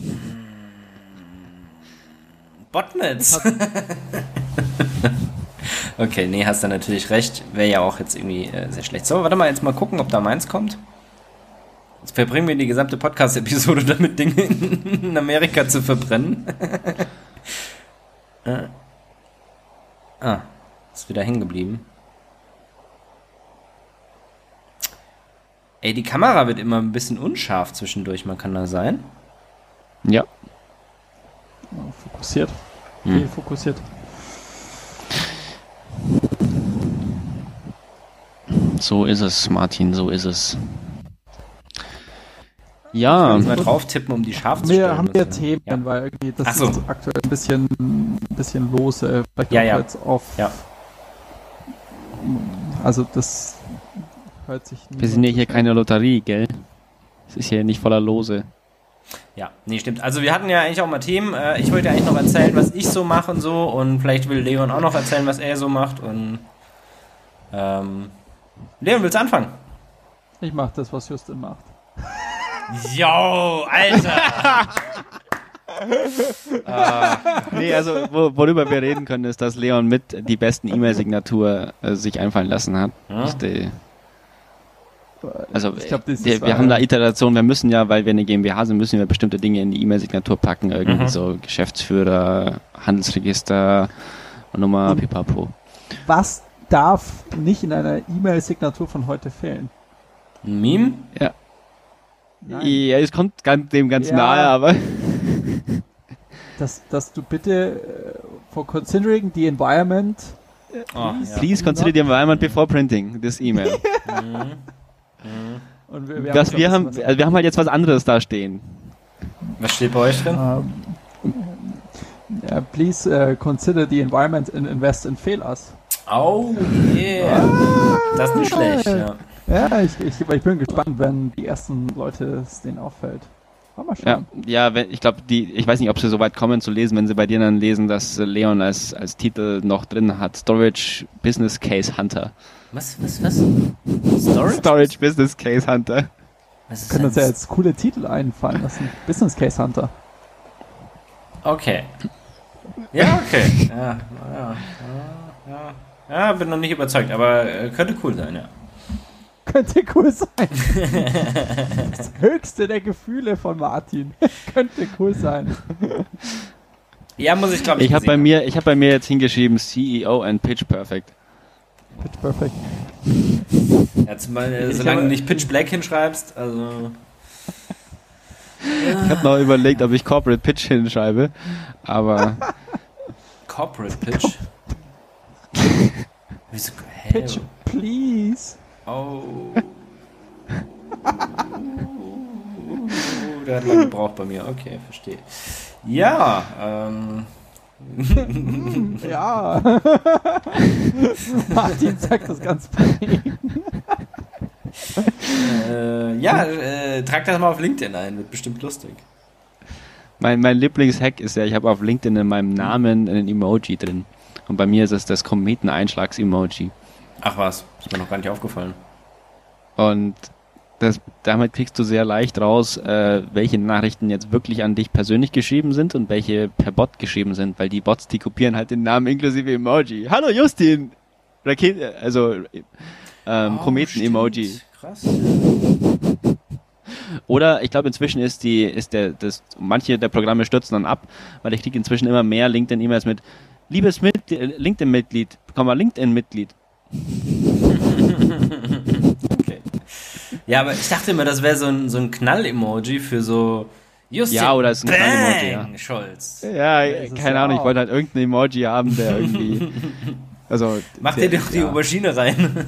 Botnets. [LAUGHS] okay, nee, hast du natürlich recht. Wäre ja auch jetzt irgendwie äh, sehr schlecht. So, warte mal, jetzt mal gucken, ob da meins kommt. Jetzt verbringen wir die gesamte Podcast-Episode [LAUGHS] damit, Dinge in, in Amerika zu verbrennen. [LAUGHS] äh. Ah, ist wieder hängen geblieben. Ey, die Kamera wird immer ein bisschen unscharf zwischendurch, man kann da sein. Ja. Fokussiert. Hm. Okay, fokussiert. So ist es, Martin, so ist es. Ja, Mal drauf tippen, um die scharf zu Wir stellen. haben Das ja ist- Themen, ja. weil irgendwie das so. ist aktuell ein bisschen, ein bisschen los. Äh, vielleicht Ja, ja. jetzt auf. Ja. Also das hört sich. wir sind ja hier keine Lotterie, gell? Es ist hier nicht voller Lose. Ja, nee, stimmt. Also wir hatten ja eigentlich auch mal Themen. Äh, ich wollte ja eigentlich noch erzählen, was ich so mache und so. Und vielleicht will Leon auch noch erzählen, was er so macht. Und ähm, Leon, willst du anfangen? Ich mache das, was Justin macht. [LAUGHS] Yo, Alter! [LAUGHS] Nee, also wo, worüber wir reden können, ist, dass Leon mit die besten E-Mail-Signatur äh, sich einfallen lassen hat. Ja. Die, Also ich glaub, wir, wir haben da Iteration, wir müssen ja, weil wir eine GmbH sind, müssen wir bestimmte Dinge in die E-Mail-Signatur packen, irgendwie mhm. so Geschäftsführer, Handelsregister, Nummer, pipapo. Was darf nicht in einer E-Mail-Signatur von heute fehlen? Ein Meme? Ja. Nein. Ja, es kommt dem ganz ja. nahe, aber. [LAUGHS] dass, dass du bitte uh, for considering the environment Oh, please, ja. please consider the environment before printing this email. [LAUGHS] Mhm. Und wir, wir, haben, wir, haben, also wir haben halt jetzt was anderes da stehen. Was steht bei euch drin? Yeah, please uh, consider the environment and invest in Fehlers. Oh, yeah. Ah, das ist nicht schlecht, ja. Ja, ich, ich, ich bin gespannt, wenn die ersten Leute es denen auffällt. Ja, ja wenn, ich glaube, die, ich weiß nicht, ob sie so weit kommen zu lesen, wenn sie bei dir dann lesen, dass Leon als, als Titel noch drin hat, Storage Business Case Hunter. Was, was, was? Storage? Storage Business Case Hunter. Was Können uns ja jetzt coole Titel einfallen lassen. Business Case Hunter. Okay. Ja, okay. Ja, ja, ja, ja. bin noch nicht überzeugt, aber äh, könnte cool sein, ja. [LAUGHS] Könnte cool sein. [LAUGHS] das höchste der Gefühle von Martin. [LAUGHS] Könnte cool sein. Ja, muss ich glaube ich. Ich habe bei mir, ich habe bei mir jetzt hingeschrieben CEO and Pitch Perfect. Pitch Perfect. Jetzt mal, äh, solange du nicht Pitch Black hinschreibst, also. Ich habe noch überlegt, ob ich Corporate Pitch hinschreibe, aber. Corporate Pitch? Wieso? Pitch, please. Oh. Der hat lange gebraucht bei mir. Okay, verstehe. Ja, ähm. Ja. [LAUGHS] Martin sagt das ganz äh, ja, äh, trag das mal auf LinkedIn ein, wird bestimmt lustig. Mein, mein Lieblingshack ist ja, ich habe auf LinkedIn in meinem Namen einen Emoji drin. Und bei mir ist es das Kometeneinschlags-Emoji. Ach was, ist mir noch gar nicht aufgefallen. Und das, damit kriegst du sehr leicht raus, äh, welche Nachrichten jetzt wirklich an dich persönlich geschrieben sind und welche per Bot geschrieben sind, weil die Bots, die kopieren halt den Namen inklusive Emoji. Hallo Justin! Rakete, also ähm, oh, Kometen-Emoji. Krass. Oder ich glaube inzwischen ist die, ist der, das, manche der Programme stürzen dann ab, weil ich kriege inzwischen immer mehr LinkedIn-E-Mails mit Liebes LinkedIn-Mitglied, komm mal LinkedIn-Mitglied. [LAUGHS] Ja, aber ich dachte immer, das wäre so ein, so ein Knall-Emoji für so. Just ja, oder ist ein Knall-Emoji, ja. Scholz. Ja, keine Ahnung, ich wollte halt irgendein Emoji haben, der [LAUGHS] irgendwie. Also, Mach dir doch die ja. Aubergine rein. [LAUGHS]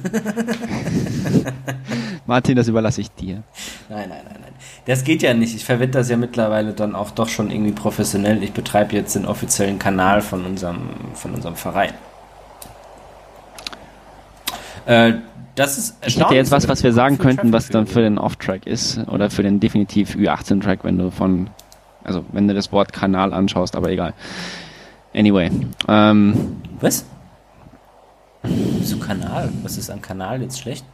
Martin, das überlasse ich dir. Nein, nein, nein, nein. Das geht ja nicht. Ich verwende das ja mittlerweile dann auch doch schon irgendwie professionell. Ich betreibe jetzt den offiziellen Kanal von unserem, von unserem Verein. Äh, das ist ich hätte jetzt was, was wir sagen könnten, was dann für den Off-Track ist oder für den definitiv Ü18-Track, wenn du von, also wenn du das Wort Kanal anschaust, aber egal. Anyway. Ähm, was? Wieso Kanal? Was ist an Kanal jetzt schlecht?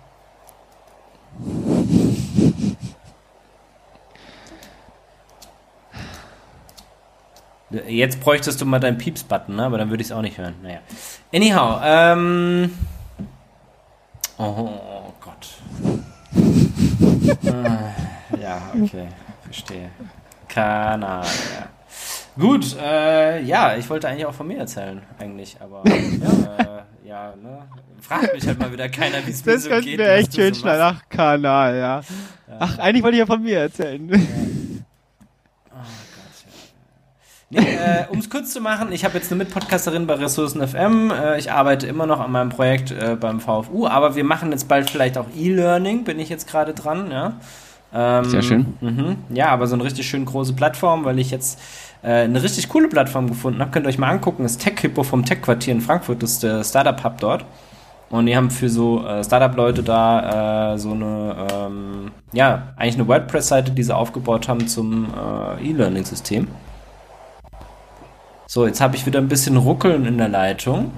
Jetzt bräuchtest du mal deinen Pieps-Button, ne? aber dann würde ich es auch nicht hören. Naja. Anyhow, ähm. Oh Gott. ah, ja, okay, verstehe. Kanal, ja. Gut, äh, ja, ich wollte eigentlich auch von mir erzählen, eigentlich, aber ja, [LAUGHS] äh, ja ne? Fragt mich halt mal wieder keiner, wie es mir so geht. Das könnte mir echt schön so schnell. Ach, Kanal, ja. ja. Ach, eigentlich wollte ich ja von mir erzählen. Ja. Nee, äh, um es kurz zu machen, ich habe jetzt eine Mitpodcasterin bei Ressourcen FM. Äh, ich arbeite immer noch an meinem Projekt äh, beim VFU, aber wir machen jetzt bald vielleicht auch E-Learning, bin ich jetzt gerade dran, ja. Ähm, Sehr schön. Mh, ja, aber so eine richtig schön große Plattform, weil ich jetzt äh, eine richtig coole Plattform gefunden habe. Könnt ihr euch mal angucken. Das Tech Hippo vom Tech Quartier in Frankfurt, das ist der Startup Hub dort. Und die haben für so äh, Startup-Leute da äh, so eine, ähm, ja, eigentlich eine WordPress-Seite, die sie aufgebaut haben zum äh, E-Learning-System. So, jetzt habe ich wieder ein bisschen Ruckeln in der Leitung.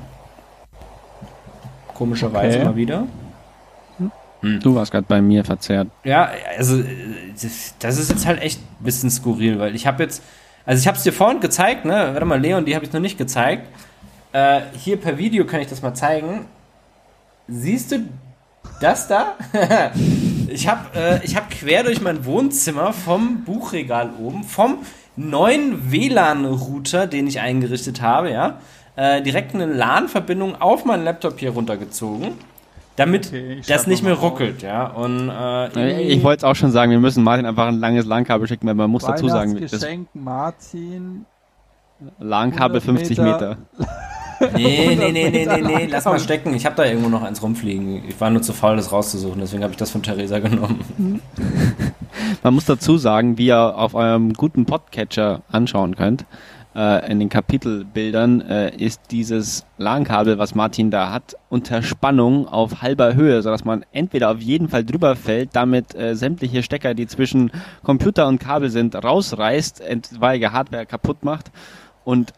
Komischerweise okay. mal wieder. Hm. Du warst gerade bei mir verzerrt. Ja, also das ist jetzt halt echt ein bisschen skurril, weil ich habe jetzt, also ich habe es dir vorhin gezeigt, ne? Warte mal, Leon, die habe ich noch nicht gezeigt. Äh, hier per Video kann ich das mal zeigen. Siehst du das da? [LAUGHS] Ich habe äh, ich hab quer durch mein Wohnzimmer vom Buchregal oben, vom neuen WLAN-Router, den ich eingerichtet habe, ja, äh, direkt eine LAN-Verbindung auf meinen Laptop hier runtergezogen, damit Okay, das nicht mehr auf. ruckelt, ja. Und äh, irgendwie- Ich wollte es auch schon sagen, wir müssen Martin einfach ein langes LAN-Kabel schicken, weil man muss dazu sagen, das Weihnachtsgeschenk Martin. LAN-Kabel 100 50 Meter. Meter. [LAUGHS] Nee, [LAUGHS] nee, nee, nee, nee, nee, lass mal stecken. Ich habe da irgendwo noch eins rumfliegen. Ich war nur zu faul, das rauszusuchen, deswegen habe ich das von Theresa genommen. [LAUGHS] Man muss dazu sagen, wie ihr auf eurem guten Podcatcher anschauen könnt, äh, in den Kapitelbildern äh, ist dieses LAN-Kabel, was Martin da hat, unter Spannung auf halber Höhe, sodass man entweder auf jeden Fall drüber fällt, damit äh, sämtliche Stecker, die zwischen Computer und Kabel sind, rausreißt, etwaige Hardware kaputt macht und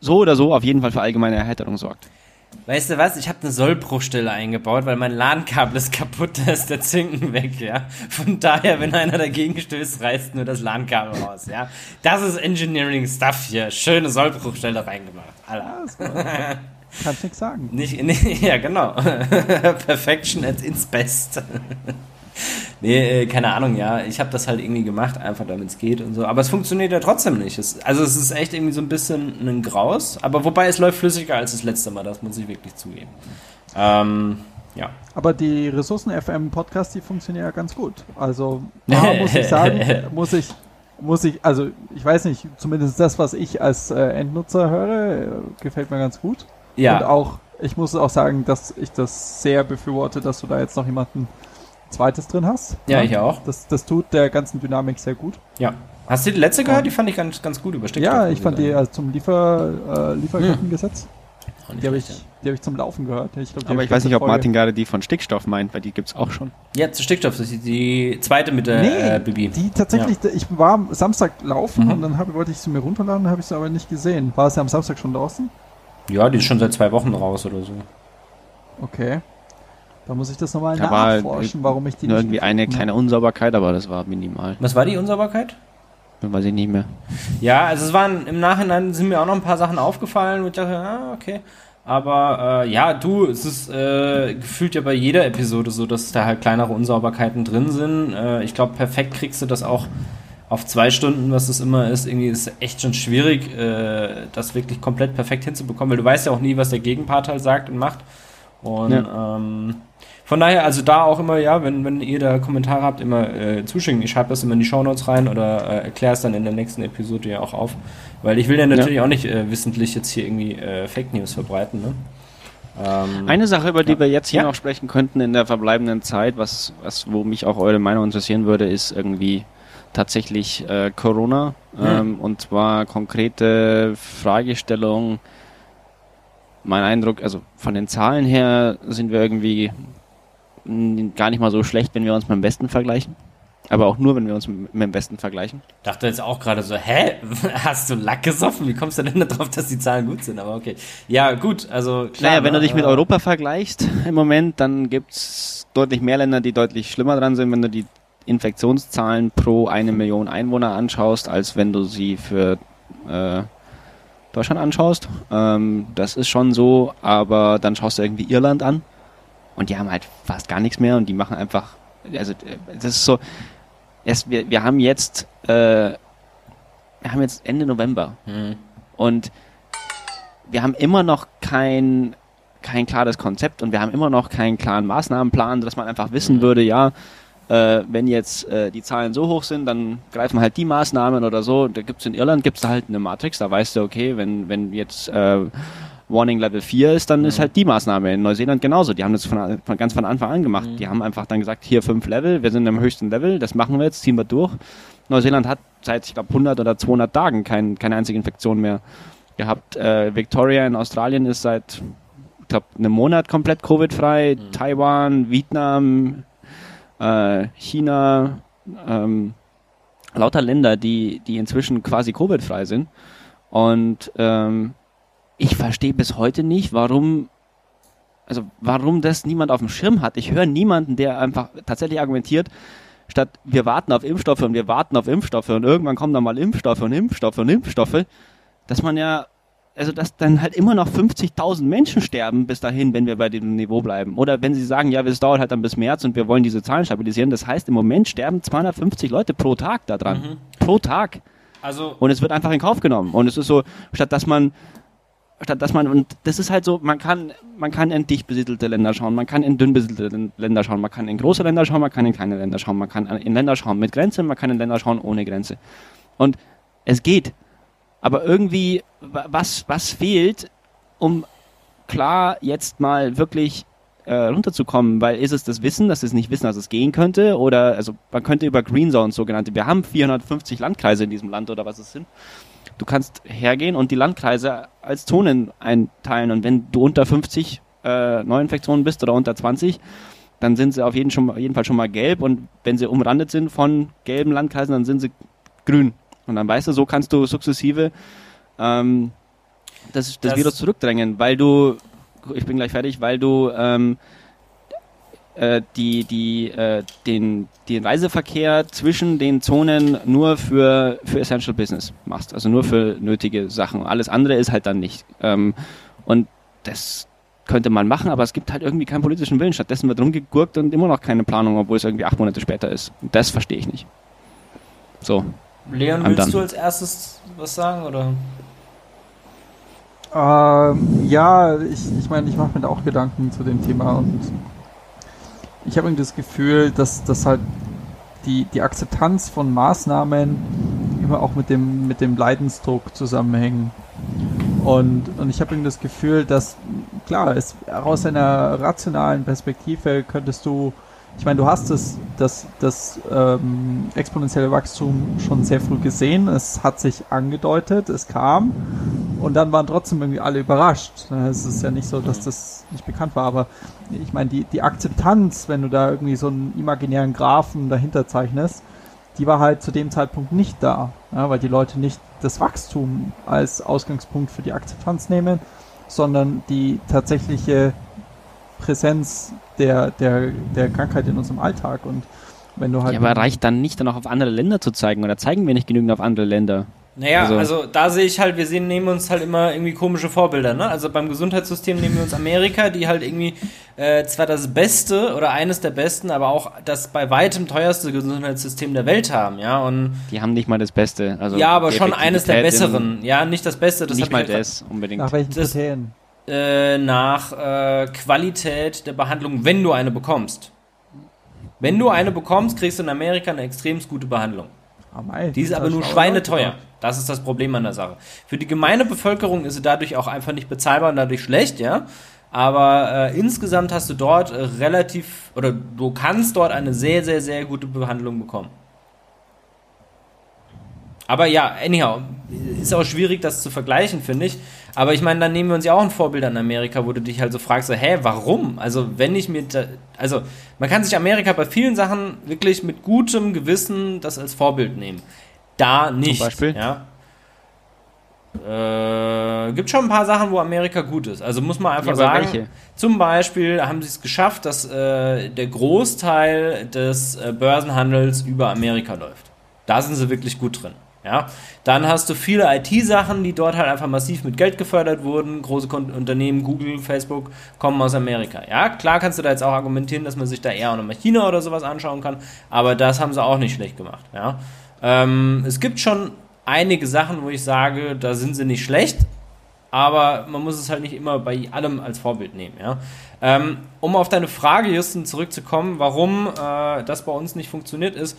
so oder so auf jeden Fall für allgemeine Erheiterung sorgt. Weißt du was? Ich habe eine Sollbruchstelle eingebaut, weil mein LAN-Kabel ist kaputt, [LAUGHS] da ist der Zinken weg, ja. Von daher, wenn einer dagegen stößt, reißt nur das LAN-Kabel raus, ja. Das ist Engineering-Stuff hier. Schöne Sollbruchstelle reingemacht. Alter. [LAUGHS] Kannst nichts sagen. Nicht, [LAUGHS] nee, ja, genau. Perfection at its best. [LAUGHS] nee, äh, keine Ahnung, ja. Ich habe das halt irgendwie gemacht, einfach damit es geht und so. Aber es funktioniert ja trotzdem nicht. Es, also es ist echt irgendwie so ein bisschen ein Graus. Aber wobei es läuft flüssiger als das letzte Mal, das muss ich wirklich zugeben. Ähm, ja. Aber die Ressourcen FM Podcast, die funktionieren ja ganz gut. Also da muss ich sagen, [LAUGHS] muss ich, muss ich, also ich weiß nicht, zumindest das, was ich als äh, Endnutzer höre, äh, gefällt mir ganz gut. Und Ja, auch, ich muss auch sagen, dass ich das sehr befürworte, dass du da jetzt noch jemanden zweites drin hast. ja, ich auch. Das, das tut der ganzen Dynamik sehr gut. Ja. Hast du die letzte gehört? Die fand ich ganz, ganz gut über Stickstoff. ja, ich fand die also zum Liefer, äh, Lieferkettengesetz, die habe ich, die hab ich zum Laufen gehört. Ich glaub, Aber ich weiß nicht, ob Folge- Martin gerade die von Stickstoff meint, weil die gibt's auch schon. ja. ja, zu Stickstoff, das ist die zweite mit der Nee, äh, Bibi. Die tatsächlich, ich war am Samstag laufen Mhm. und dann hab, wollte ich sie mir runterladen, habe ich sie aber nicht gesehen. War es ja am Samstag schon draußen? Ja, die ist schon seit zwei Wochen raus oder so. Okay. Da muss ich das nochmal Da war nachforschen, warum ich die Nur nicht irgendwie eine kleine Unsauberkeit, aber das war minimal. Was war die Unsauberkeit? Weiß ich nicht mehr. Ja, also es waren im Nachhinein sind mir auch noch ein paar Sachen aufgefallen, wo ich dachte, ah, okay. Aber äh, ja, du, es ist äh, gefühlt ja bei jeder Episode so, dass da halt kleinere Unsauberkeiten drin sind. Äh, ich glaube, perfekt kriegst du das auch auf zwei Stunden, was es immer ist. Irgendwie ist es echt schon schwierig, äh, das wirklich komplett perfekt hinzubekommen, weil du weißt ja auch nie, was der Gegenpart halt sagt und macht. Und ähm, von daher, also da auch immer, ja, wenn, wenn ihr da Kommentare habt, immer äh, zuschicken. Ich schreibe das immer in die Shownotes rein oder äh, erkläre es dann in der nächsten Episode ja auch auf. Weil ich will ja natürlich auch nicht äh, wissentlich jetzt hier irgendwie äh, Fake News verbreiten, ne? Ähm, Eine Sache, über die Ja. wir jetzt hier Ja. noch sprechen könnten in der verbleibenden Zeit, was, was wo mich auch eure Meinung interessieren würde, ist irgendwie tatsächlich äh, Corona. Hm. Ähm, und zwar konkrete Fragestellung. Mein Eindruck, also von den Zahlen her sind wir irgendwie gar nicht mal so schlecht, wenn wir uns mit dem Westen vergleichen. Aber auch nur, wenn wir uns mit dem Westen vergleichen. dachte jetzt auch gerade so, hä? [LAUGHS] Hast du Lack gesoffen? Wie kommst du denn [LAUGHS] darauf, dass die Zahlen gut sind? Aber okay. Ja, gut, also klar. Naja, wenn du dich mit äh, Europa vergleichst [LAUGHS] im Moment, dann gibt's deutlich mehr Länder, die deutlich schlimmer dran sind, wenn du die Infektionszahlen pro eine Million Einwohner anschaust, als wenn du sie für äh, Deutschland anschaust. Ähm, das ist schon so, aber dann schaust du irgendwie Irland an und die haben halt fast gar nichts mehr und die machen einfach, also äh, das ist so, es, wir, wir haben jetzt, äh, wir haben jetzt Ende November Hm. und wir haben immer noch kein, kein klares Konzept und wir haben immer noch keinen klaren Maßnahmenplan, dass man einfach wissen Mhm. würde, ja, äh, wenn jetzt äh, die Zahlen so hoch sind, dann greifen halt die Maßnahmen oder so. Da gibt's in Irland gibt's da halt eine Matrix, da weißt du, okay, wenn, wenn jetzt äh, Warning Level 4 ist, dann ist Mhm. halt die Maßnahme. In Neuseeland genauso. Die haben das von, von ganz von Anfang an gemacht. Mhm. Die haben einfach dann gesagt, hier fünf Level, wir sind am höchsten Level, das machen wir jetzt, ziehen wir durch. Neuseeland hat seit, ich glaube, 100 oder 200 Tagen kein, keine einzige Infektion mehr gehabt. Äh, Victoria in Australien ist seit, ich glaube, einem Monat komplett Covid-frei. Mhm. Taiwan, Vietnam, äh, China, ähm, lauter Länder, die, die inzwischen quasi Covid-frei sind. Und ähm, ich verstehe bis heute nicht, warum, also warum das niemand auf dem Schirm hat. Ich höre niemanden, der einfach tatsächlich argumentiert, statt wir warten auf Impfstoffe und wir warten auf Impfstoffe und irgendwann kommen dann mal Impfstoffe und Impfstoffe und Impfstoffe, dass man ja also dass dann halt immer noch 50.000 Menschen sterben bis dahin, wenn wir bei dem Niveau bleiben. Oder wenn sie sagen, ja, es dauert halt dann bis März und wir wollen diese Zahlen stabilisieren. Das heißt, im Moment sterben 250 Leute pro Tag daran. Mhm. Pro Tag. Also und es wird einfach in Kauf genommen. Und es ist so, statt dass man statt dass man, und das ist halt so, man kann, man kann in dicht besiedelte Länder schauen, man kann in dünn besiedelte Länder schauen, man kann in große Länder schauen, man kann in kleine Länder schauen, man kann in Länder schauen mit Grenze, man kann in Länder schauen ohne Grenze. Und es geht. Aber irgendwie, was, was fehlt, um klar jetzt mal wirklich äh, runterzukommen, weil ist es das Wissen, dass es nicht wissen, dass es gehen könnte, oder also man könnte über Green Zones sogenannte, wir haben 450 Landkreise in diesem Land oder was es sind, Du kannst hergehen und die Landkreise als Zonen einteilen. Und wenn du unter 50 äh, Neuinfektionen bist oder unter 20, dann sind sie auf jeden, schon, jeden Fall schon mal gelb. Und wenn sie umrandet sind von gelben Landkreisen, dann sind sie grün. Und dann weißt du, so kannst du sukzessive ähm, das, das, das Virus zurückdrängen, weil du, ich bin gleich fertig, weil du ähm, äh, die, die, äh, den, den Reiseverkehr zwischen den Zonen nur für, für Essential Business machst, also nur für nötige Sachen. Alles andere ist halt dann nicht. Ähm, und das könnte man machen, aber es gibt halt irgendwie keinen politischen Willen. Stattdessen wird rumgegurkt und immer noch keine Planung, obwohl es irgendwie acht Monate später ist. Und das verstehe ich nicht. So. Leon, willst done. du als erstes was sagen, oder? Ähm, ja, ich, ich meine, ich mache mir da auch Gedanken zu dem Thema und ich habe irgendwie das Gefühl, dass, dass halt die, die Akzeptanz von Maßnahmen immer auch mit dem, mit dem Leidensdruck zusammenhängen. Und, und ich habe irgendwie das Gefühl, dass, klar, es, aus einer rationalen Perspektive könntest du ich meine, du hast das, das, das ähm, exponentielle Wachstum schon sehr früh gesehen. Es hat sich angedeutet, es kam und dann waren trotzdem irgendwie alle überrascht. Es ist ja nicht so, dass das nicht bekannt war, aber ich meine, die, die Akzeptanz, wenn du da irgendwie so einen imaginären Graphen dahinter zeichnest, die war halt zu dem Zeitpunkt nicht da, ja, weil die Leute nicht das Wachstum als Ausgangspunkt für die Akzeptanz nehmen, sondern die tatsächliche Präsenz der, der, der Krankheit in unserem Alltag. Und wenn du halt. Ja, aber reicht dann nicht, dann auch auf andere Länder zu zeigen? Oder zeigen wir nicht genügend auf andere Länder? Naja, also, also da sehe ich halt, wir sehen, nehmen uns halt immer irgendwie komische Vorbilder, ne? Also beim Gesundheitssystem nehmen wir uns Amerika, die halt irgendwie äh, zwar das beste oder eines der besten, aber auch das bei weitem teuerste Gesundheitssystem der Welt haben, ja. Und die haben nicht mal das Beste. Also ja, aber schon eines der besseren. Ja, nicht das Beste. Das nicht mal halt das unbedingt. Nach welchen Kriterien? Äh, nach äh, Qualität der Behandlung, wenn du eine bekommst. Wenn du eine bekommst, kriegst du in Amerika eine extrem gute Behandlung. Mein, die ist aber nur schweineteuer. Das ist das Problem an der Sache. Für die gemeine Bevölkerung ist sie dadurch auch einfach nicht bezahlbar und dadurch schlecht, ja. Aber äh, insgesamt hast du dort äh, relativ, oder du kannst dort eine sehr, sehr, sehr gute Behandlung bekommen. Aber ja, anyhow, ist auch schwierig, das zu vergleichen, finde ich. Aber ich meine, dann nehmen wir uns ja auch ein Vorbild an Amerika, wo du dich halt so fragst, so, hä, warum? Also, wenn ich mir, da, also, man kann sich Amerika bei vielen Sachen wirklich mit gutem Gewissen das als Vorbild nehmen. Da nicht. Zum Beispiel? Ja. Äh, gibt schon ein paar Sachen, wo Amerika gut ist. Also muss man einfach ja, sagen. Welche? Zum Beispiel haben sie es geschafft, dass äh, der Großteil des äh, Börsenhandels über Amerika läuft. Da sind sie wirklich gut drin. Ja, dann hast du viele IT-Sachen, die dort halt einfach massiv mit Geld gefördert wurden. Große Unternehmen, Google, Facebook, kommen aus Amerika. Ja, klar kannst du da jetzt auch argumentieren, dass man sich da eher auch nochmal China oder sowas anschauen kann, aber das haben sie auch nicht schlecht gemacht. Ja, ähm, es gibt schon einige Sachen, wo ich sage, da sind sie nicht schlecht, aber man muss es halt nicht immer bei allem als Vorbild nehmen. Ja, ähm, um auf deine Frage, Justin, zurückzukommen, warum äh, das bei uns nicht funktioniert ist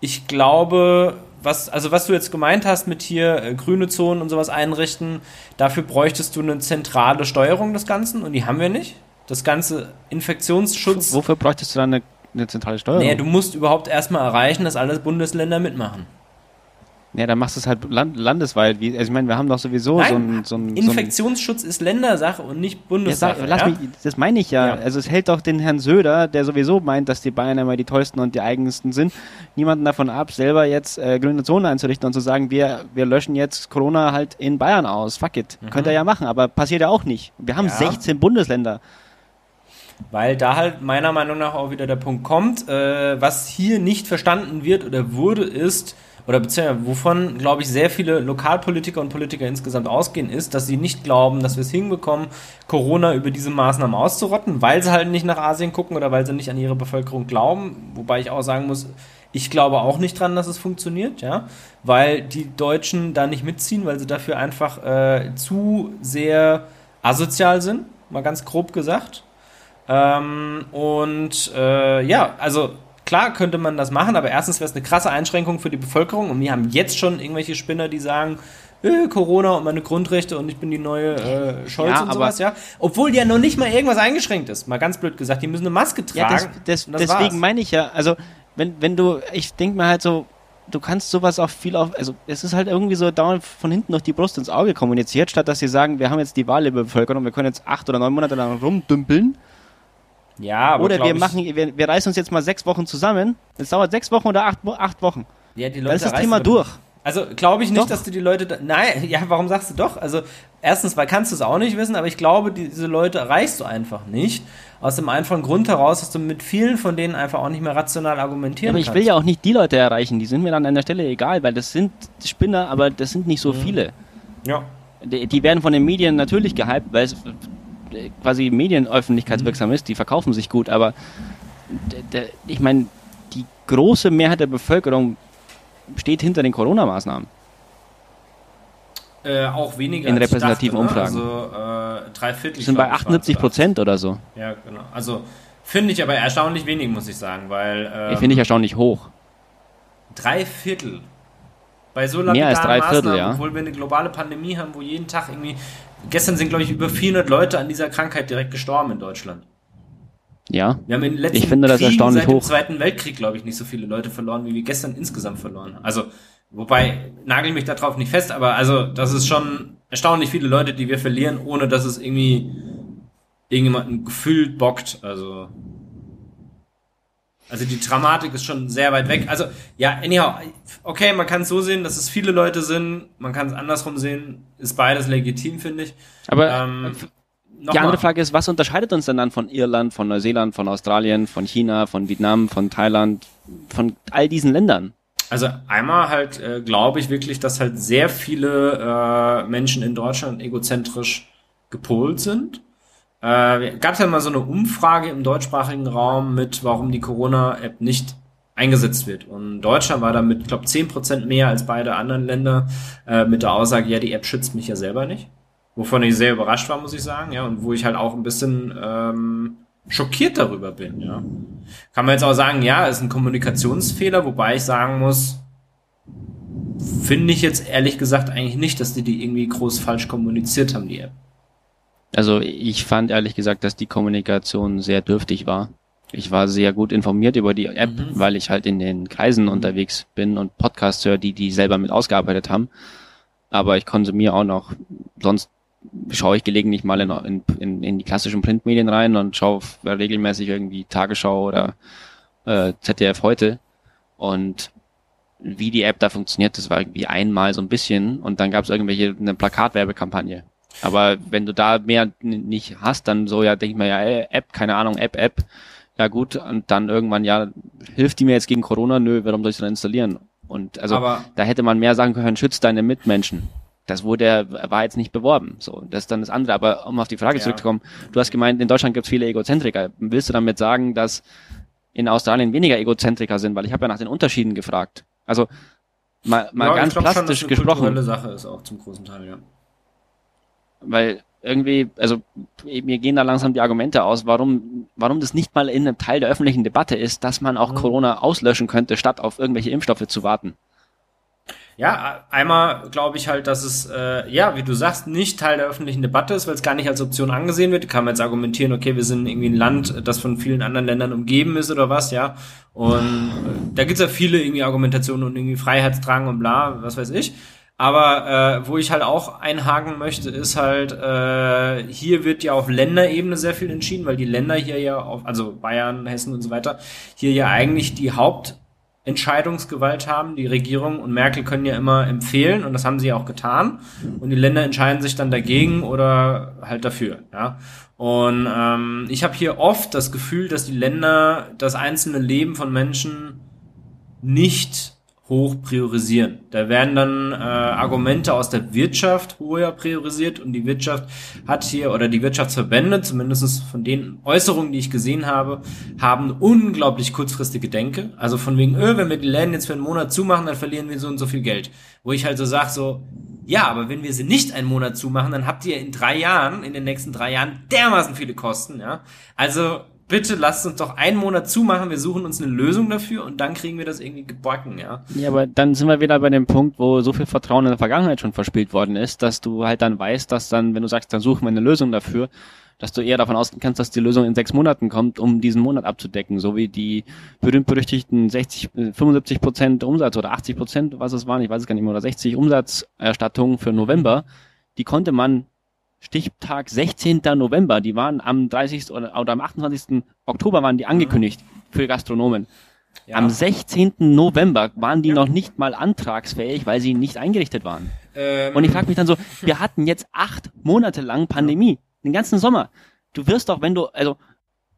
ich glaube, was, also was du jetzt gemeint hast mit hier äh, grüne Zonen und sowas einrichten, dafür bräuchtest du eine zentrale Steuerung des Ganzen und die haben wir nicht. Das ganze Infektionsschutz. Wofür bräuchtest du dann eine, eine zentrale Steuerung? Nee, du musst überhaupt erstmal erreichen, dass alle Bundesländer mitmachen. Ja, dann machst du es halt land landesweit. Wie, also ich meine, wir haben doch sowieso Nein, so ein, so ein Infektionsschutz so ein ist Ländersache und nicht Bundessache. Ja, sag, ja? mich, das meine ich ja. ja. Also es hält doch den Herrn Söder, der sowieso meint, dass die Bayern immer die teuersten und die eigensten sind, niemanden davon ab, selber jetzt äh, grüne Zone einzurichten und zu sagen, wir, wir löschen jetzt Corona halt in Bayern aus. Fuck it. Mhm. Könnte er ja machen, aber passiert ja auch nicht. Wir haben ja. 16 Bundesländer. Weil da halt meiner Meinung nach auch wieder der Punkt kommt, äh, was hier nicht verstanden wird oder wurde, ist, oder beziehungsweise wovon, glaube ich, sehr viele Lokalpolitiker und Politiker insgesamt ausgehen, ist, dass sie nicht glauben, dass wir es hinbekommen, Corona über diese Maßnahmen auszurotten, weil sie halt nicht nach Asien gucken oder weil sie nicht an ihre Bevölkerung glauben. Wobei ich auch sagen muss, ich glaube auch nicht dran, dass es funktioniert, ja, weil die Deutschen da nicht mitziehen, weil sie dafür einfach äh, zu sehr asozial sind, mal ganz grob gesagt. Ähm, und äh, ja, also klar könnte man das machen, aber erstens wäre es eine krasse Einschränkung für die Bevölkerung und wir haben jetzt schon irgendwelche Spinner, die sagen, äh, Corona und meine Grundrechte und ich bin die neue äh, Scholz ja, und sowas, ja. Obwohl ja noch nicht mal irgendwas eingeschränkt ist, mal ganz blöd gesagt, die müssen eine Maske tragen. Ja, das, das, deswegen war's. meine ich ja, also wenn, wenn du, ich denke mir halt so, du kannst sowas auch viel auf, also es ist halt irgendwie so dauernd von hinten durch die Brust ins Auge kommuniziert, statt dass sie sagen, wir haben jetzt die Wahl über Bevölkerung, wir können jetzt acht oder neun Monate lang rumdümpeln ja, aber Oder wir machen, wir, wir reißen uns jetzt mal sechs Wochen zusammen. Es dauert sechs Wochen oder acht, acht Wochen. Ja, die Leute Dann ist das Thema durch. Also glaube ich nicht, doch. dass du die Leute. Da, nein, [LAUGHS] ja, warum sagst du doch? Also erstens, weil kannst du es auch nicht wissen, aber ich glaube, diese Leute erreichst du einfach nicht. Aus dem einfachen Grund heraus, dass du mit vielen von denen einfach auch nicht mehr rational argumentieren ja, aber ich will ja auch nicht die Leute erreichen, die sind mir dann an der Stelle egal, weil das sind Spinner, aber das sind nicht so mhm. viele. Ja. Die, die, werden von den Medien natürlich gehypt, weil es quasi medienöffentlichkeitswirksam ist, die verkaufen sich gut, aber ich meine, die große Mehrheit der Bevölkerung steht hinter den Corona-Maßnahmen. Äh, auch weniger in repräsentativen dachte, ne? Umfragen. Also äh, drei Viertel. Sind bei 78 Prozent oder so. Ja, genau. Also finde ich aber erstaunlich wenig, muss ich sagen, weil. Ähm, finde ich erstaunlich hoch. Drei Viertel. Bei so langen Mehr als drei Viertel, ja. Obwohl wir eine globale Pandemie haben, wo jeden Tag irgendwie Gestern sind, glaube ich, über 400 Leute an dieser Krankheit direkt gestorben in Deutschland. Ja. Wir haben in den letzten ich finde das Kriegen erstaunlich seit hoch. dem Zweiten Weltkrieg, glaube ich, nicht so viele Leute verloren, wie wir gestern insgesamt verloren. Also, wobei, nagel mich darauf nicht fest, aber also, das ist schon erstaunlich viele Leute, die wir verlieren, ohne dass es irgendwie irgendjemanden gefühlt bockt. Also, also die Dramatik ist schon sehr weit weg. Also ja, anyhow, okay, man kann es so sehen, dass es viele Leute sind, man kann es andersrum sehen, ist beides legitim, finde ich. Aber ähm, die andere Frage ist, was unterscheidet uns denn dann von Irland, von Neuseeland, von Australien, von China, von Vietnam, von Thailand, von all diesen Ländern? Also einmal halt äh, glaube ich wirklich, dass halt sehr viele äh, Menschen in Deutschland egozentrisch gepolt sind äh, gab es ja mal so eine Umfrage im deutschsprachigen Raum mit, warum die Corona-App nicht eingesetzt wird. Und Deutschland war damit, ich glaube, 10% mehr als beide anderen Länder äh, mit der Aussage, ja, die App schützt mich ja selber nicht. Wovon ich sehr überrascht war, muss ich sagen, ja, und wo ich halt auch ein bisschen ähm, schockiert darüber bin, ja. Kann man jetzt auch sagen, ja, ist ein Kommunikationsfehler, wobei ich sagen muss, finde ich jetzt ehrlich gesagt eigentlich nicht, dass die die irgendwie groß falsch kommuniziert haben, die App. Also ich fand ehrlich gesagt, dass die Kommunikation sehr dürftig war. Ich war sehr gut informiert über die App, mhm. weil ich halt in den Kreisen mhm. unterwegs bin und Podcasts höre, die die selber mit ausgearbeitet haben. Aber ich konsumiere auch noch, sonst schaue ich gelegentlich mal in, in, in die klassischen Printmedien rein und schaue regelmäßig irgendwie Tagesschau oder äh, ZDF heute. Und wie die App da funktioniert, das war irgendwie einmal so ein bisschen und dann gab es irgendwelche eine Plakatwerbekampagne. Aber wenn du da mehr nicht hast, dann so, ja, denk ich mir, ja, App, keine Ahnung, App, App. Ja gut, und dann irgendwann, ja, hilft die mir jetzt gegen Corona? Nö, warum soll ich dann installieren? Und also Aber da hätte man mehr sagen können, schützt deine Mitmenschen. Das wurde, war jetzt nicht beworben. So, das ist dann das andere. Aber um auf die Frage ja. zurückzukommen, du hast gemeint, in Deutschland gibt es viele Egozentriker. Willst du damit sagen, dass in Australien weniger Egozentriker sind? Weil ich habe ja nach den Unterschieden gefragt. Also mal, mal ja, ganz plastisch schon, gesprochen. Sache ist auch zum großen Teil, ja weil irgendwie, also mir gehen da langsam die Argumente aus, warum, warum das nicht mal in einem Teil der öffentlichen Debatte ist, dass man auch mhm. Corona auslöschen könnte, statt auf irgendwelche Impfstoffe zu warten. Ja, einmal glaube ich halt, dass es, äh, ja, wie du sagst, nicht Teil der öffentlichen Debatte ist, weil es gar nicht als Option angesehen wird. Kann man jetzt argumentieren, okay, wir sind irgendwie ein Land, das von vielen anderen Ländern umgeben ist oder was, ja. Und äh, da gibt's ja viele irgendwie Argumentationen und irgendwie Freiheitsdrang und bla, was weiß ich. Aber äh, wo ich halt auch einhaken möchte, ist halt, äh, hier wird ja auf Länderebene sehr viel entschieden, weil die Länder hier ja auf, also Bayern, Hessen und so weiter, hier ja eigentlich die Hauptentscheidungsgewalt haben. Die Regierung und Merkel können ja immer empfehlen und das haben sie ja auch getan. Und die Länder entscheiden sich dann dagegen oder halt dafür. Ja. Und ähm, ich habe hier oft das Gefühl, dass die Länder das einzelne Leben von Menschen nicht hoch priorisieren. Da werden dann äh, Argumente aus der Wirtschaft höher priorisiert und die Wirtschaft hat hier, oder die Wirtschaftsverbände, zumindest von den Äußerungen, die ich gesehen habe, haben unglaublich kurzfristige Denke. Also von wegen, öh, wenn wir die Läden jetzt für einen Monat zumachen, dann verlieren wir so und so viel Geld. Wo ich halt so sage, so, ja, aber wenn wir sie nicht einen Monat zumachen, dann habt ihr in drei Jahren, in den nächsten drei Jahren dermaßen viele Kosten, ja. Also bitte lasst uns doch einen Monat zumachen, wir suchen uns eine Lösung dafür und dann kriegen wir das irgendwie gebacken, ja. Ja, aber dann sind wir wieder bei dem Punkt, wo so viel Vertrauen in der Vergangenheit schon verspielt worden ist, dass du halt dann weißt, dass dann, wenn du sagst, dann suchen wir eine Lösung dafür, dass du eher davon ausgehen kannst, dass die Lösung in sechs Monaten kommt, um diesen Monat abzudecken, so wie die berühmt-berüchtigten 60, 75 Prozent Umsatz oder 80 Prozent, was es waren, ich weiß es gar nicht mehr, oder 60 Umsatzerstattungen für November, die konnte man Stichtag 16. November, die waren am 30. oder, oder am 28. Oktober waren die angekündigt für Gastronomen. Ja. Am 16. November waren die ja. noch nicht mal antragsfähig, weil sie nicht eingerichtet waren. Ähm. Und ich frage mich dann so, wir hatten jetzt acht Monate lang Pandemie, den ganzen Sommer. Du wirst doch, wenn du, also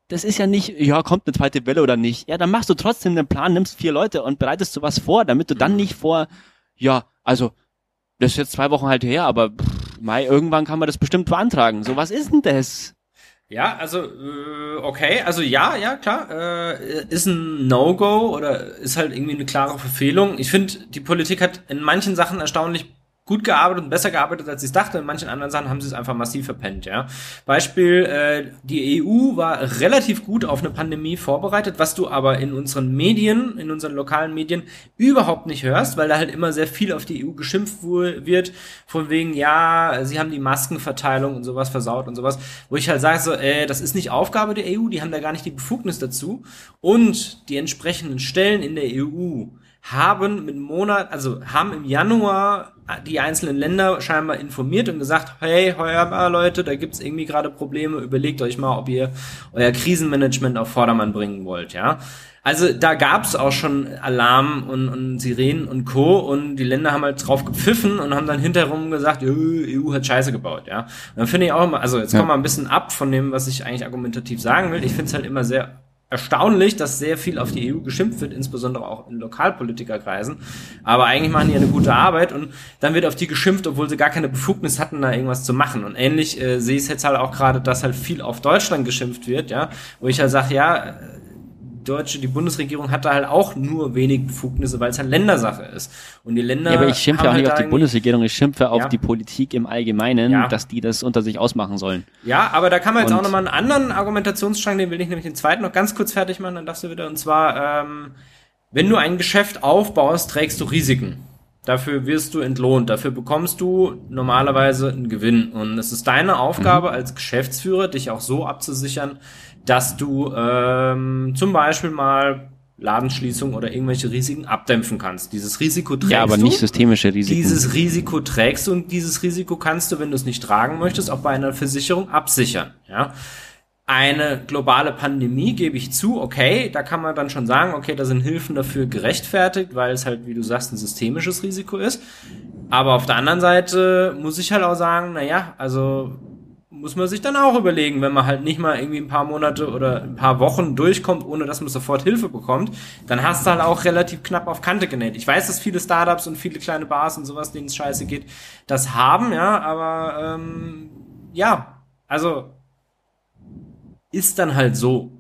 das ist ja nicht, ja, kommt eine zweite Welle oder nicht. Ja, dann machst du trotzdem den Plan, nimmst vier Leute und bereitest du was vor, damit du dann mhm. nicht vor, ja, also, das ist jetzt zwei Wochen halt her, aber pff, Mai, irgendwann kann man das bestimmt beantragen. So, was ist denn das? Ja, also äh, okay, also ja, ja klar, äh, ist ein No-Go oder ist halt irgendwie eine klare Verfehlung. Ich finde, die Politik hat in manchen Sachen erstaunlich gut gearbeitet und besser gearbeitet, als ich dachte. In manchen anderen Sachen haben sie es einfach massiv verpennt, ja. Beispiel, äh, die EU war relativ gut auf eine Pandemie vorbereitet, was du aber in unseren Medien, in unseren lokalen Medien überhaupt nicht hörst, weil da halt immer sehr viel auf die EU geschimpft wird, von wegen, ja, sie haben die Maskenverteilung und sowas versaut und sowas, wo ich halt sage so, äh, das ist nicht Aufgabe der EU, die haben da gar nicht die Befugnis dazu und die entsprechenden Stellen in der EU haben mit Monat, also haben im Januar die einzelnen Länder scheinbar informiert und gesagt, hey, heuer mal Leute, da gibt's irgendwie gerade Probleme, überlegt euch mal, ob ihr euer Krisenmanagement auf Vordermann bringen wollt, ja. Also da gab's auch schon Alarm und, und Sirenen und Co. und die Länder haben halt drauf gepfiffen und haben dann hinterherum gesagt, EU hat Scheiße gebaut, ja. Und dann finde ich auch immer, also jetzt ja. kommen wir ein bisschen ab von dem, was ich eigentlich argumentativ sagen will. Ich finde es halt immer sehr erstaunlich, dass sehr viel auf die EU geschimpft wird, insbesondere auch in Lokalpolitikerkreisen. Aber eigentlich machen die eine gute Arbeit und dann wird auf die geschimpft, obwohl sie gar keine Befugnis hatten, da irgendwas zu machen. Und ähnlich äh, sehe ich es jetzt halt auch gerade, dass halt viel auf Deutschland geschimpft wird, ja, wo ich halt sage, ja, deutsche, die Bundesregierung hat da halt auch nur wenig Befugnisse, weil es halt Ländersache ist. Und die Länder. Ja, aber ich schimpfe auch halt nicht auf die Bundesregierung, ich schimpfe auf ja. die Politik im Allgemeinen, ja. dass die das unter sich ausmachen sollen. Ja, aber da kann man jetzt und auch nochmal einen anderen Argumentationsstrang, den will ich nämlich den zweiten noch ganz kurz fertig machen, dann darfst du wieder. Und zwar, ähm, wenn du ein Geschäft aufbaust, trägst du Risiken. Dafür wirst du entlohnt, dafür bekommst du normalerweise einen Gewinn. Und es ist deine Aufgabe mhm. als Geschäftsführer, dich auch so abzusichern, dass du ähm, zum Beispiel mal Ladenschließung oder irgendwelche Risiken abdämpfen kannst. Dieses Risiko trägst du. Ja, aber nicht systemische Risiken. Dieses Risiko trägst du und dieses Risiko kannst du, wenn du es nicht tragen möchtest, auch bei einer Versicherung absichern. Ja. Eine globale Pandemie gebe ich zu, okay, da kann man dann schon sagen, okay, da sind Hilfen dafür gerechtfertigt, weil es halt, wie du sagst, ein systemisches Risiko ist. Aber auf der anderen Seite muss ich halt auch sagen, na ja, also muss man sich dann auch überlegen, wenn man halt nicht mal irgendwie ein paar Monate oder ein paar Wochen durchkommt, ohne dass man sofort Hilfe bekommt, dann hast du halt auch relativ knapp auf Kante genäht. Ich weiß, dass viele Startups und viele kleine Bars und sowas, denen es scheiße geht, das haben, ja, aber ähm, ja, also ist dann halt so.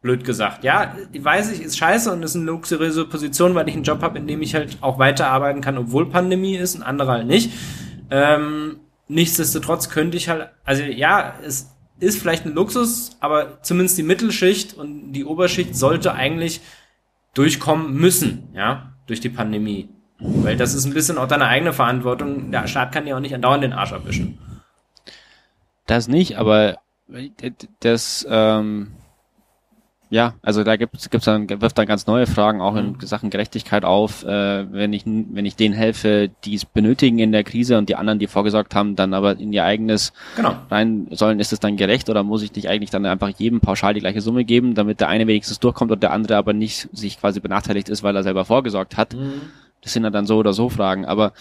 Blöd gesagt. Ja, weiß ich, ist scheiße und ist eine luxuriöse Position, weil ich einen Job habe, in dem ich halt auch weiterarbeiten kann, obwohl Pandemie ist, ein anderer halt nicht. Ähm, nichtsdestotrotz könnte ich halt, also ja, es ist vielleicht ein Luxus, aber zumindest die Mittelschicht und die Oberschicht sollte eigentlich durchkommen müssen, ja, durch die Pandemie. Weil das ist ein bisschen auch deine eigene Verantwortung. Der Staat kann ja auch nicht andauernd den Arsch abwischen. Das nicht, aber das, ähm, ja, also da gibt's gibt's dann wirft dann ganz neue Fragen auch in mhm. Sachen Gerechtigkeit auf, äh, wenn ich wenn ich denen helfe, die es benötigen in der Krise und die anderen, die vorgesorgt haben, dann aber in ihr eigenes genau. rein sollen, ist es dann gerecht oder muss ich nicht eigentlich dann einfach jedem pauschal die gleiche Summe geben, damit der eine wenigstens durchkommt und der andere aber nicht sich quasi benachteiligt ist, weil er selber vorgesorgt hat? Mhm. Das sind ja dann so oder so Fragen. Aber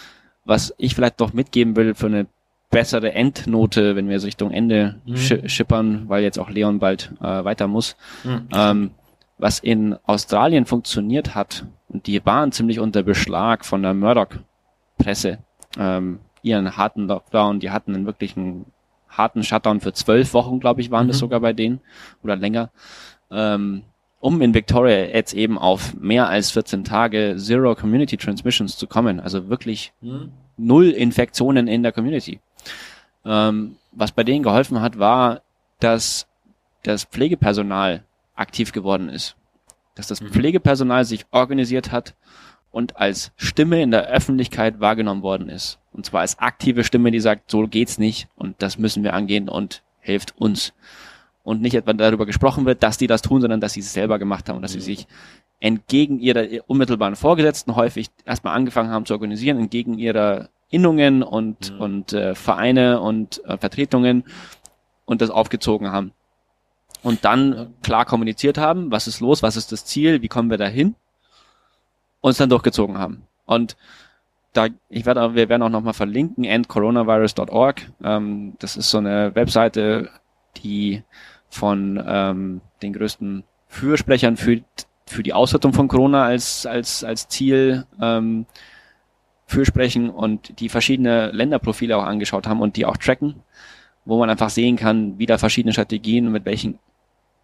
was ich vielleicht doch mitgeben will für eine bessere Endnote, wenn wir jetzt Richtung Ende mhm. schippern, weil jetzt auch Leon bald äh, weiter muss. Mhm. Ähm, was in Australien funktioniert hat, und die waren ziemlich unter Beschlag von der Murdoch-Presse, ähm, ihren harten Lockdown, die hatten einen wirklichen harten Shutdown für zwölf Wochen, glaube ich, waren mhm. das sogar bei denen, oder länger, ähm, um in Victoria jetzt eben auf mehr als 14 Tage Zero Community Transmissions zu kommen, also wirklich mhm. null Infektionen in der Community. Ähm, was bei denen geholfen hat, war, dass das Pflegepersonal aktiv geworden ist. Dass das mhm. Pflegepersonal sich organisiert hat und als Stimme in der Öffentlichkeit wahrgenommen worden ist. Und zwar als aktive Stimme, die sagt, so geht's nicht und das müssen wir angehen und hilft uns. Und nicht etwa darüber gesprochen wird, dass die das tun, sondern dass sie es selber gemacht haben und dass sie mhm. sich entgegen ihrer unmittelbaren Vorgesetzten häufig erstmal angefangen haben zu organisieren, entgegen ihrer Innungen und, mhm. und äh, Vereine und äh, Vertretungen und das aufgezogen haben und dann klar kommuniziert haben, was ist los, was ist das Ziel, wie kommen wir dahin und es dann durchgezogen haben. Und da, ich werde, wir werden auch nochmal verlinken, endcoronavirus.org. Ähm, das ist so eine Webseite, die von ähm, den größten Fürsprechern für, für die Auswertung von Corona als, als, als Ziel ähm, fürsprechen und die verschiedene Länderprofile auch angeschaut haben und die auch tracken, wo man einfach sehen kann, wie da verschiedene Strategien und mit welchen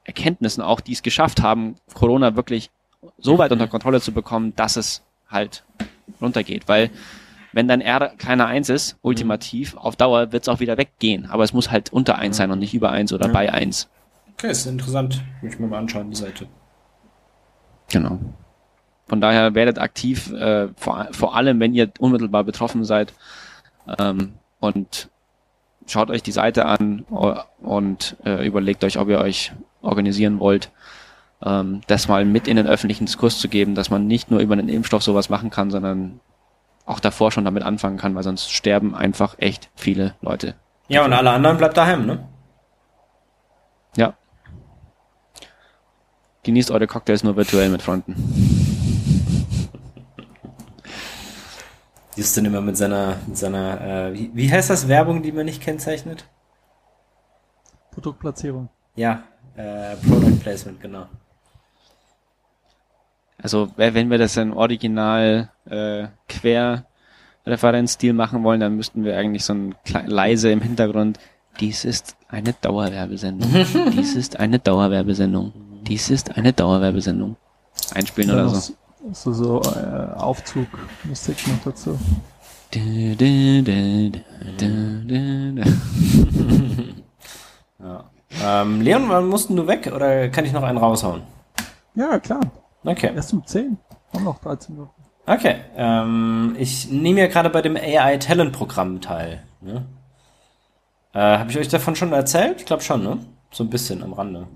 Erkenntnissen auch, die es geschafft haben, Corona wirklich so weit unter Kontrolle zu bekommen, dass es halt runtergeht. Weil wenn dein R kleiner eins ist, ultimativ, auf Dauer wird es auch wieder weggehen. Aber es muss halt unter eins sein und nicht über eins oder ja. bei eins. Okay, ist interessant. Muss ich mir mal anschauen, die Seite. Genau. Von daher werdet aktiv, äh, vor, vor allem wenn ihr unmittelbar betroffen seid ähm, und schaut euch die Seite an und äh, überlegt euch, ob ihr euch organisieren wollt, ähm, das mal mit in den öffentlichen Diskurs zu geben, dass man nicht nur über einen Impfstoff sowas machen kann, sondern auch davor schon damit anfangen kann, weil sonst sterben einfach echt viele Leute. Ja, und alle anderen bleibt daheim, ne? Ja. Genießt eure Cocktails nur virtuell mit Freunden. Justin immer mit seiner, mit seiner, äh, wie, wie heißt das Werbung, die man nicht kennzeichnet? Produktplatzierung. Ja, äh, Product Placement, genau. Also wenn wir das in Original äh, quer Referenzstil machen wollen, dann müssten wir eigentlich so ein leise im Hintergrund. Dies ist eine Dauerwerbesendung. [LAUGHS] Dies ist eine Dauerwerbesendung. Dies ist eine Dauerwerbesendung. Einspielen oder so. So, so äh, Aufzugmusik noch dazu. ja. Ähm, Leon, wann musst du weg oder kann ich noch einen raushauen? Ja, klar. Okay. Erst um 10. Haben noch 13 Minuten. Okay. Ähm, ich nehme ja gerade bei dem AI Talent Programm teil. Ne? Äh, Habe ich euch davon schon erzählt? Ich glaube schon, ne? So ein bisschen am Rande.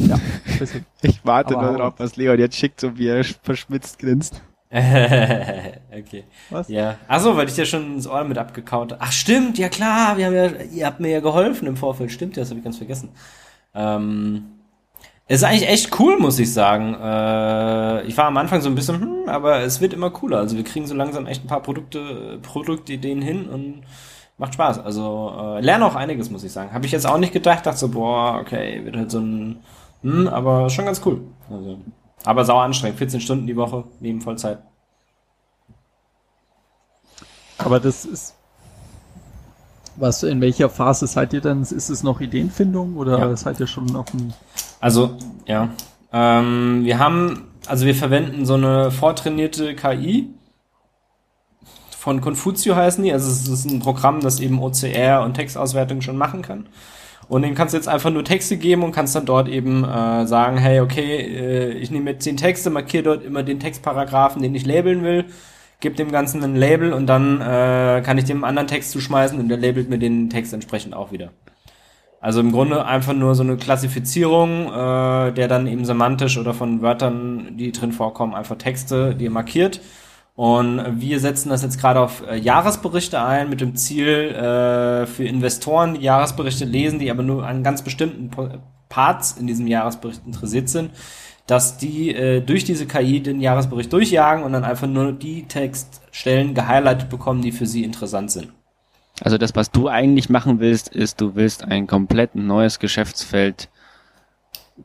Ja, [LAUGHS] ich warte nur darauf, was Leon jetzt schickt, so wie er verschmitzt grinst. [LAUGHS] okay. Was? Ja. Achso, weil ich dir schon ins Ohr mit abgekaut Ach, stimmt, ja klar, wir haben ja, ihr habt mir ja geholfen im Vorfeld. Stimmt, das habe ich ganz vergessen. Ähm, ist eigentlich echt cool, muss ich sagen. Äh, ich war am Anfang so ein bisschen, hm, aber es wird immer cooler. Also wir kriegen so langsam echt ein paar Produkte, Produktideen hin und macht Spaß. Also äh, lerne auch einiges, muss ich sagen. Habe ich jetzt auch nicht gedacht, dachte so, boah, okay, wird halt so ein, hm, aber schon ganz cool. Also aber sauer anstrengend. 14 Stunden die Woche, neben Vollzeit. Aber das ist. Was, in welcher Phase seid ihr denn? Ist es noch Ideenfindung oder ja. seid ihr schon auf dem. Also, ja. Ähm, wir haben, also wir verwenden so eine vortrainierte KI. Von Confucio heißen die. Also es ist ein Programm, das eben OCR und Textauswertung schon machen kann. Und dem kannst du jetzt einfach nur Texte geben und kannst dann dort eben äh, sagen, hey, okay, äh, ich nehme jetzt zehn Texte, markiere dort immer den Textparagraphen, den ich labeln will, gebe dem Ganzen ein Label und dann äh, kann ich dem anderen Text zuschmeißen und der labelt mir den Text entsprechend auch wieder. Also im Grunde einfach nur so eine Klassifizierung, äh, der dann eben semantisch oder von Wörtern, die drin vorkommen, einfach Texte, die markiert und wir setzen das jetzt gerade auf äh, Jahresberichte ein mit dem Ziel äh, für Investoren, die Jahresberichte lesen, die aber nur an ganz bestimmten Parts in diesem Jahresbericht interessiert sind, dass die äh, durch diese KI den Jahresbericht durchjagen und dann einfach nur die Textstellen gehighlightet bekommen, die für sie interessant sind. Also das, was du eigentlich machen willst, ist, du willst ein komplett neues Geschäftsfeld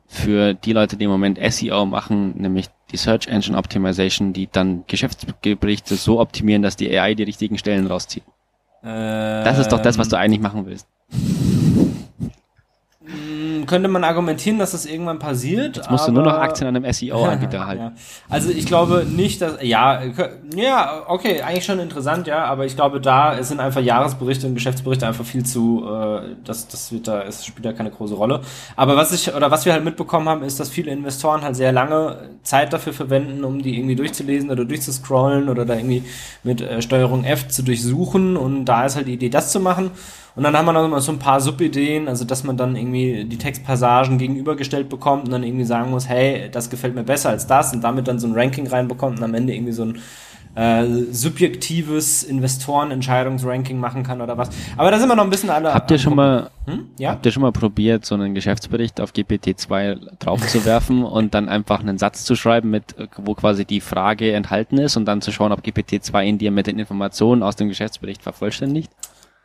für die Leute, die im Moment SEO machen, nämlich die Search Engine Optimization, die dann Geschäftsberichte so optimieren, dass die AI die richtigen Stellen rauszieht. Ähm, das ist doch das, was du eigentlich machen willst könnte man argumentieren, dass das irgendwann passiert. Jetzt musst du nur noch Aktien an einem SEO-Anbieter [LAUGHS] halten. Ja. Also ich glaube nicht, dass, ja, ja, okay, eigentlich schon interessant, ja, aber ich glaube, da sind einfach Jahresberichte und Geschäftsberichte einfach viel zu, äh, das, das wird da, es spielt da keine große Rolle. Aber was ich, oder was wir halt mitbekommen haben, ist, dass viele Investoren halt sehr lange Zeit dafür verwenden, um die irgendwie durchzulesen oder durchzuscrollen oder da irgendwie mit äh, Steuerung F zu durchsuchen und da ist halt die Idee, das zu machen. Und dann haben wir noch mal so ein paar Subideen, also dass man dann irgendwie die Textpassagen gegenübergestellt bekommt und dann irgendwie sagen muss, hey, das gefällt mir besser als das und damit dann so ein Ranking reinbekommt und am Ende irgendwie so ein äh, subjektives Investorenentscheidungsranking machen kann oder was. Aber da sind wir noch ein bisschen alle. Habt ihr schon mal, hm? ja? habt ihr schon mal probiert, so einen Geschäftsbericht auf GPT-2 draufzuwerfen [LAUGHS] und dann einfach einen Satz zu schreiben, mit, wo quasi die Frage enthalten ist und dann zu schauen, ob GPT-2 in dir mit den Informationen aus dem Geschäftsbericht vervollständigt?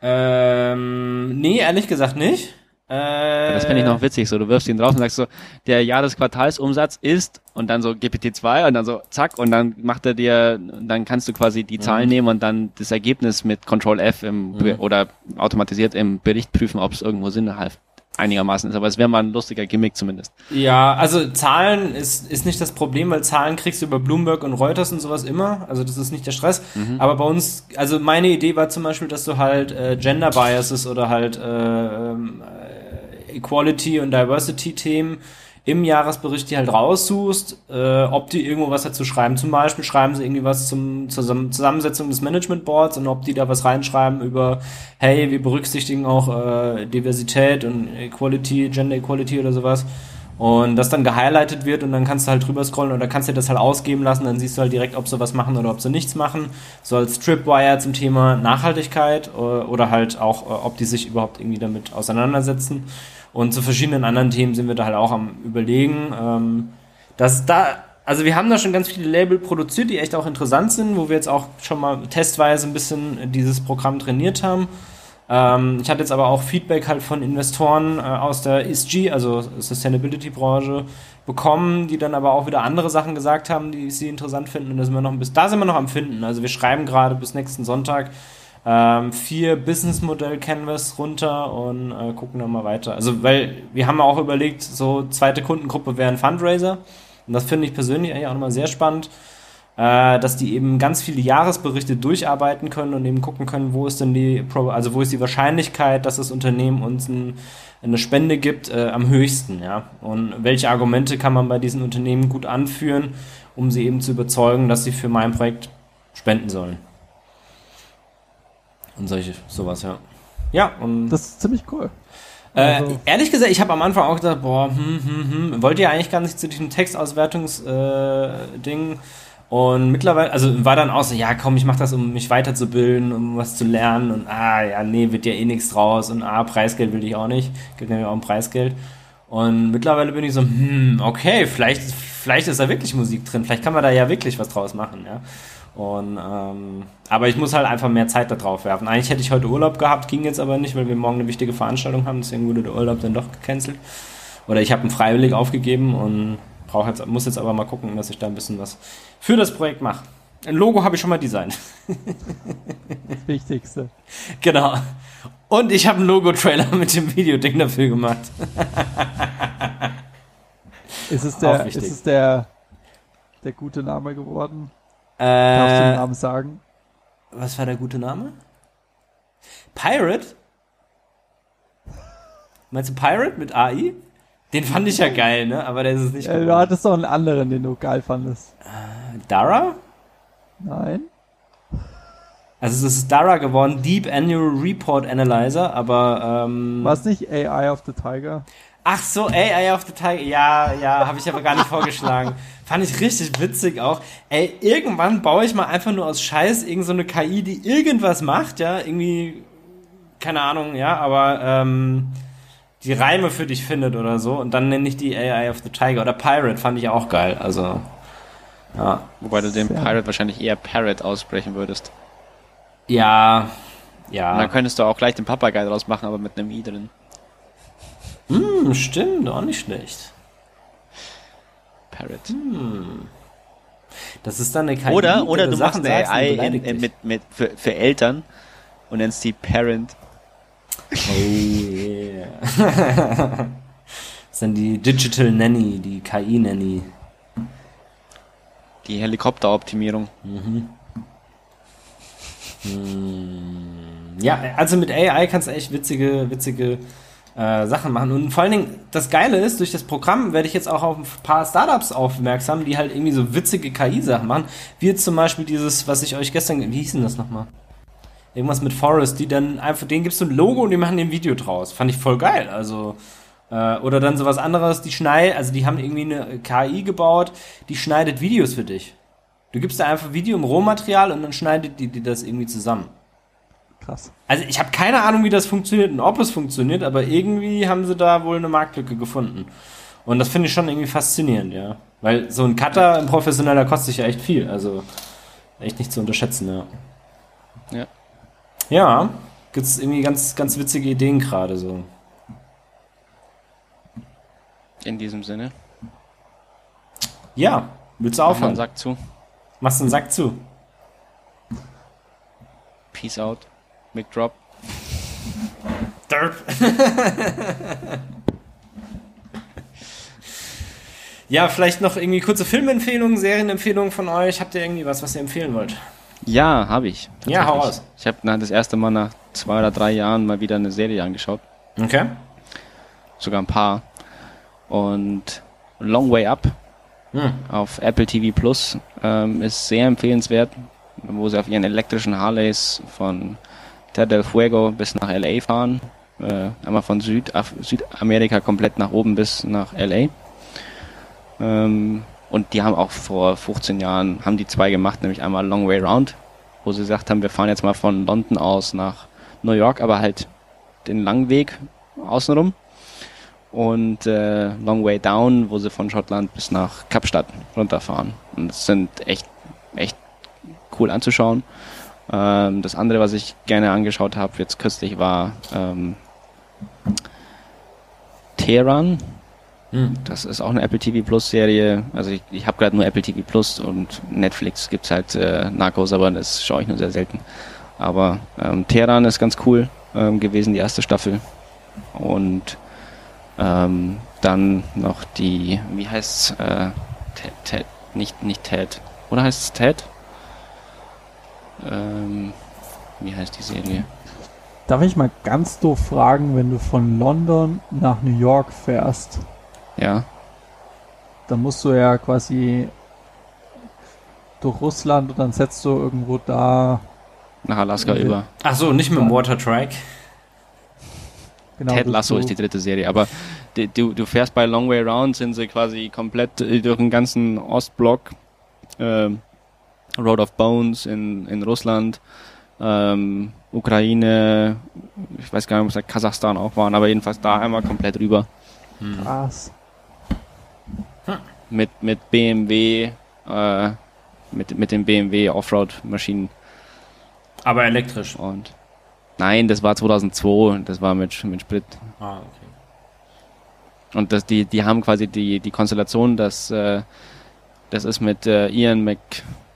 Ähm, nee, ehrlich gesagt nicht. Äh, das fände ich noch witzig, so du wirfst ihn drauf und sagst so, der Jahresquartalsumsatz ist und dann so GPT-2 und dann so zack und dann macht er dir, dann kannst du quasi die Zahlen mhm. nehmen und dann das Ergebnis mit Control F im mhm. oder automatisiert im Bericht prüfen, ob es irgendwo Sinn hat einigermaßen ist. Aber es wäre mal ein lustiger Gimmick zumindest. Ja, also Zahlen ist, ist nicht das Problem, weil Zahlen kriegst du über Bloomberg und Reuters und sowas immer. Also das ist nicht der Stress. Mhm. Aber bei uns, also meine Idee war zum Beispiel, dass du halt äh, Gender Biases oder halt äh, äh, Equality und Diversity Themen im Jahresbericht die halt raussuchst, äh, ob die irgendwo was dazu schreiben. Zum Beispiel schreiben sie irgendwie was zum, zur Zusammensetzung des Management Boards und ob die da was reinschreiben über, hey, wir berücksichtigen auch äh, Diversität und Equality, Gender Equality oder sowas. Und das dann gehighlightet wird und dann kannst du halt drüber scrollen oder kannst dir das halt ausgeben lassen, dann siehst du halt direkt, ob sie was machen oder ob sie nichts machen. So als Tripwire zum Thema Nachhaltigkeit äh, oder halt auch, äh, ob die sich überhaupt irgendwie damit auseinandersetzen. Und zu verschiedenen anderen Themen sind wir da halt auch am überlegen. Ähm, dass da, also wir haben da schon ganz viele Label produziert, die echt auch interessant sind, wo wir jetzt auch schon mal testweise ein bisschen dieses Programm trainiert haben. Ähm, ich hatte jetzt aber auch Feedback halt von Investoren äh, aus der ESG, also Sustainability-Branche, bekommen, die dann aber auch wieder andere Sachen gesagt haben, die sie interessant finden. Und da sind wir noch bisschen, da sind wir noch am Finden. Also wir schreiben gerade bis nächsten Sonntag ähm, vier Business-Modell-Canvas runter und äh, gucken dann mal weiter. Also, weil wir haben auch überlegt, so zweite Kundengruppe wäre ein Fundraiser. Und das finde ich persönlich eigentlich auch nochmal sehr spannend, äh, dass die eben ganz viele Jahresberichte durcharbeiten können und eben gucken können, wo ist denn die, also wo ist die Wahrscheinlichkeit, dass das Unternehmen uns ein, eine Spende gibt, äh, am höchsten, ja. Und welche Argumente kann man bei diesen Unternehmen gut anführen, um sie eben zu überzeugen, dass sie für mein Projekt spenden sollen. Und solche, sowas, ja. Ja, und. Das ist ziemlich cool. Äh, also. Ehrlich gesagt, ich habe am Anfang auch gedacht, boah, hm, hm, hm, wollt ihr eigentlich gar nicht zu diesem Textauswertungsding? Äh, und mittlerweile, also war dann auch so, ja komm, ich mache das, um mich weiterzubilden, um was zu lernen und ah, ja, nee, wird ja eh nichts draus und ah, Preisgeld will ich auch nicht, gibt nämlich auch ein Preisgeld. Und mittlerweile bin ich so, hm, okay, vielleicht, vielleicht ist da wirklich Musik drin, vielleicht kann man da ja wirklich was draus machen, ja. Und, ähm, aber ich muss halt einfach mehr Zeit da drauf werfen. Eigentlich hätte ich heute Urlaub gehabt, ging jetzt aber nicht, weil wir morgen eine wichtige Veranstaltung haben, deswegen wurde der Urlaub dann doch gecancelt. Oder ich habe ihn freiwillig aufgegeben und jetzt, muss jetzt aber mal gucken, dass ich da ein bisschen was für das Projekt mache. Ein Logo habe ich schon mal designt. Das Wichtigste. [LAUGHS] Genau. Und ich habe einen Logo-Trailer [LAUGHS] mit dem Videoding dafür gemacht. Ist es der, ist es der, der gute Name geworden? Äh, Darfst du den Namen sagen? Was war der gute Name? Pirate? Meinst du Pirate mit AI? Den fand ich ja geil, ne? Aber der ist es nicht. Äh, du hattest doch einen anderen, den du geil fandest. Äh, Dara? Nein. Also es ist Dara geworden, Deep Annual Report Analyzer, aber ähm, War es nicht AI of the Tiger? Ach so, ey, Eye of the Tiger. Ja, ja, habe ich aber gar nicht vorgeschlagen. [LAUGHS] Fand ich richtig witzig auch. Ey, irgendwann baue ich mal einfach nur aus Scheiß irgendeine so KI, die irgendwas macht, ja, irgendwie, keine Ahnung, ja, aber ähm, die Reime für dich findet oder so. Und dann nenne ich die AI of the Tiger. Oder Pirate fand ich auch geil. Also, ja. Wobei du den Pirate wahrscheinlich eher Parrot aussprechen würdest. Ja, ja. Und dann könntest du auch gleich den Papagei draus machen, aber mit einem I drin. Hm, stimmt, auch nicht schlecht. Parrot. Hm. Das ist dann eine KI, Oder, oder du machst Sachen eine sagst und AI in, in, mit, mit, für, für Eltern und nennst die Parent. Oh yeah. das ist dann die Digital Nanny, die KI-Nanny. Die Helikopteroptimierung. Ja, also mit AI kannst du echt witzige, witzige äh, Sachen machen. Und vor allen Dingen, das Geile ist, durch das Programm werde ich jetzt auch auf ein paar Startups aufmerksam, die halt irgendwie so witzige KI-Sachen machen. Wie jetzt zum Beispiel dieses, was ich euch gestern, wie hieß denn das nochmal? Irgendwas mit Forest, die dann einfach, denen gibst du ein Logo und die machen ein Video draus. Fand ich voll geil. Also, äh, oder dann sowas anderes, die schneiden, also die haben irgendwie eine KI gebaut, die schneidet Videos für dich. Du gibst da einfach Video im Rohmaterial und dann schneidet die, die das irgendwie zusammen. Krass. Also ich habe keine Ahnung, wie das funktioniert und ob es funktioniert, aber irgendwie haben sie da wohl eine Marktlücke gefunden. Und das finde ich schon irgendwie faszinierend, ja. Weil so ein Cutter, ein professioneller, kostet sich ja echt viel. Also echt nicht zu unterschätzen, ja. Ja. Ja, gibt es irgendwie ganz, ganz witzige Ideen gerade so. In diesem Sinne. Ja, willst du aufhören? sagt zu. Machst den Sack zu. Peace out. Mic drop. Derp. [LAUGHS] ja, vielleicht noch irgendwie kurze Filmempfehlungen, Serienempfehlungen von euch. Habt ihr irgendwie was, was ihr empfehlen wollt? Ja, habe ich. Ja, hau raus. Ich habe das erste Mal nach zwei oder drei Jahren mal wieder eine Serie angeschaut. Okay. Sogar ein paar. Und Long Way Up Hm. auf Apple TV Plus ähm, ist sehr empfehlenswert, wo sie auf ihren elektrischen Harleys von Terra del Fuego bis nach LA fahren. Äh, einmal von Südaf Südamerika komplett nach oben bis nach LA. Ähm, und die haben auch vor 15 Jahren, haben die zwei gemacht, nämlich einmal Long Way Round, wo sie gesagt haben, wir fahren jetzt mal von London aus nach New York, aber halt den langen Weg außenrum. Und äh, Long Way Down, wo sie von Schottland bis nach Kapstadt runterfahren. Und das sind echt, echt cool anzuschauen. Ähm, das andere, was ich gerne angeschaut habe, jetzt kürzlich, war ähm, Tehran. Hm. Das ist auch eine Apple TV Plus Serie. Also ich, ich habe gerade nur Apple TV Plus und Netflix gibt's halt äh, Narcos, aber das schaue ich nur sehr selten. Aber ähm, Teheran ist ganz cool ähm, gewesen, die erste Staffel. Und ähm, dann noch die, wie heißt's? Äh, Ted, Ted, nicht, nicht Ted. Oder heißt es Ted? Ähm, wie heißt die Serie? Darf ich mal ganz doof fragen, wenn du von London nach New York fährst, Ja. dann musst du ja quasi durch Russland und dann setzt du irgendwo da Nach Alaska Ja. über. Ach so, nicht mit dem Watertrack. genau Ted Lasso ist die dritte Serie, aber du, du fährst bei Long Way Round, sind sie quasi komplett äh, durch den ganzen Ostblock, ähm, Road of Bones in, in Russland, ähm, Ukraine, ich weiß gar nicht, ob es da Kasachstan auch waren, aber jedenfalls da einmal komplett rüber. Krass. Mit, mit BMW, äh, mit, mit den BMW Offroad-Maschinen Aber elektrisch. und nein, das war 2002, das war mit, mit Sprit. Ah, okay. Und das, die, die haben quasi die, die Konstellation, dass äh, das ist mit äh, Ian Mc,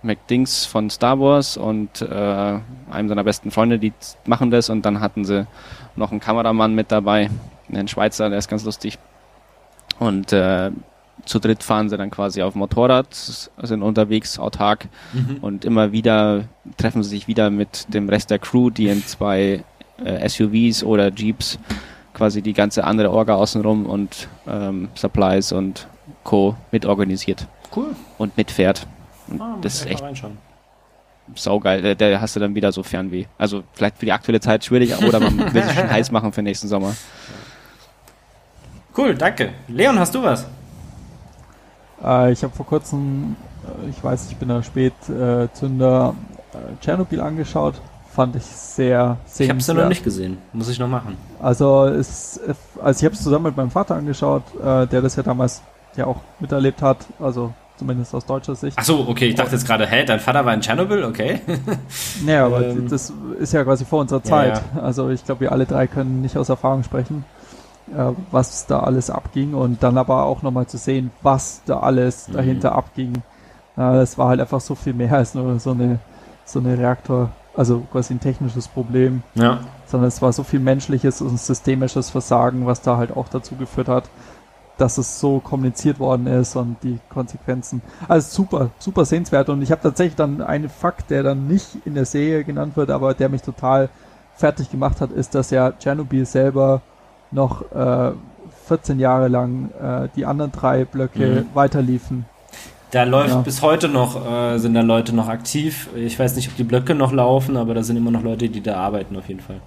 McDings von Star Wars und äh, einem seiner besten Freunde, die machen das und dann hatten sie noch einen Kameramann mit dabei, einen Schweizer, der ist ganz lustig. Und äh, zu dritt fahren sie dann quasi auf Motorrad, sind unterwegs autark und immer wieder treffen sie sich wieder mit dem Rest der Crew, die in zwei äh, SUVs oder Jeeps quasi die ganze andere Orga außenrum und ähm, Supplies und Co. mitorganisiert Cool. und mitfährt. Und Ah, das ist echt saugeil. Da, da hast du dann wieder so Fernweh. Also vielleicht für die aktuelle Zeit schwierig, [LAUGHS] oder man will sich schon heiß machen für nächsten Sommer. Cool, danke. Leon, hast du was? Äh, ich habe vor kurzem, äh, ich weiß, ich bin da Spätzünder, äh, Zünder, äh, Tschernobyl angeschaut. Fand ich sehr Ich habe es ja noch sehenswert. nicht gesehen. Muss ich noch machen. Also, es, also ich habe es zusammen mit meinem Vater angeschaut, äh, der das ja damals ja auch miterlebt hat, also zumindest aus deutscher Sicht. Ach so, okay. Ich dachte jetzt gerade, hä, dein Vater war in Tschernobyl? Okay. [LAUGHS] Naja, aber Ähm, das ist ja quasi vor unserer Ja, Zeit. Also ich glaube, wir alle drei können nicht aus Erfahrung sprechen. äh, was da alles abging und dann aber auch nochmal zu sehen, was da alles mhm. dahinter abging. Äh, das war halt einfach so viel mehr als nur so eine, so eine Reaktor, also quasi ein technisches Problem. Ja. Sondern es war so viel menschliches und systemisches Versagen, was da halt auch dazu geführt hat, dass es so kommuniziert worden ist und die Konsequenzen. Also super, super sehenswert. Und ich habe tatsächlich dann einen Fakt, der dann nicht in der Serie genannt wird, aber der mich total fertig gemacht hat, ist, dass ja Tschernobyl selber noch äh, 14 Jahre lang äh, die anderen drei Blöcke mhm. weiterliefen. Da läuft ja. bis heute noch, äh, sind da Leute noch aktiv. Ich weiß nicht, ob die Blöcke noch laufen, aber da sind immer noch Leute, die da arbeiten auf jeden Fall.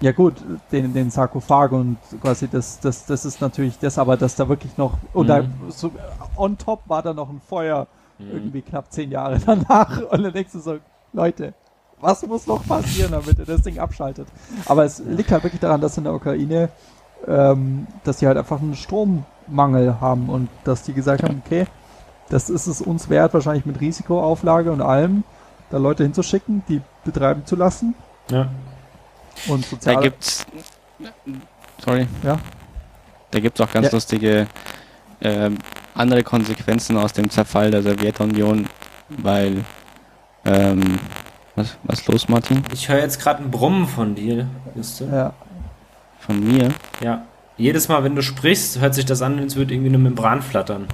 Ja gut, den, den Sarkophag und quasi das, das, das ist natürlich das, aber dass da wirklich noch, und mhm. so, on top war da noch ein Feuer, mhm. irgendwie knapp zehn Jahre [LAUGHS] danach. Und dann denkst du so, Leute, was muss noch passieren, damit ihr das Ding abschaltet? Aber es liegt halt wirklich daran, dass in der Ukraine, ähm, dass sie halt einfach einen Strommangel haben und dass die gesagt haben, okay, das ist es uns wert, wahrscheinlich mit Risikoauflage und allem, da Leute hinzuschicken, die betreiben zu lassen. Ja. Und sozial. Da gibt's. Sorry. Ja. Da gibt's auch ganz ja. lustige äh, andere Konsequenzen aus dem Zerfall der Sowjetunion, weil ähm, was, was los, Martin? Ich höre jetzt gerade ein Brummen von dir, wisst ihr? Ja. Von mir? Ja. Jedes Mal, wenn du sprichst, hört sich das an, als würde irgendwie eine Membran flattern.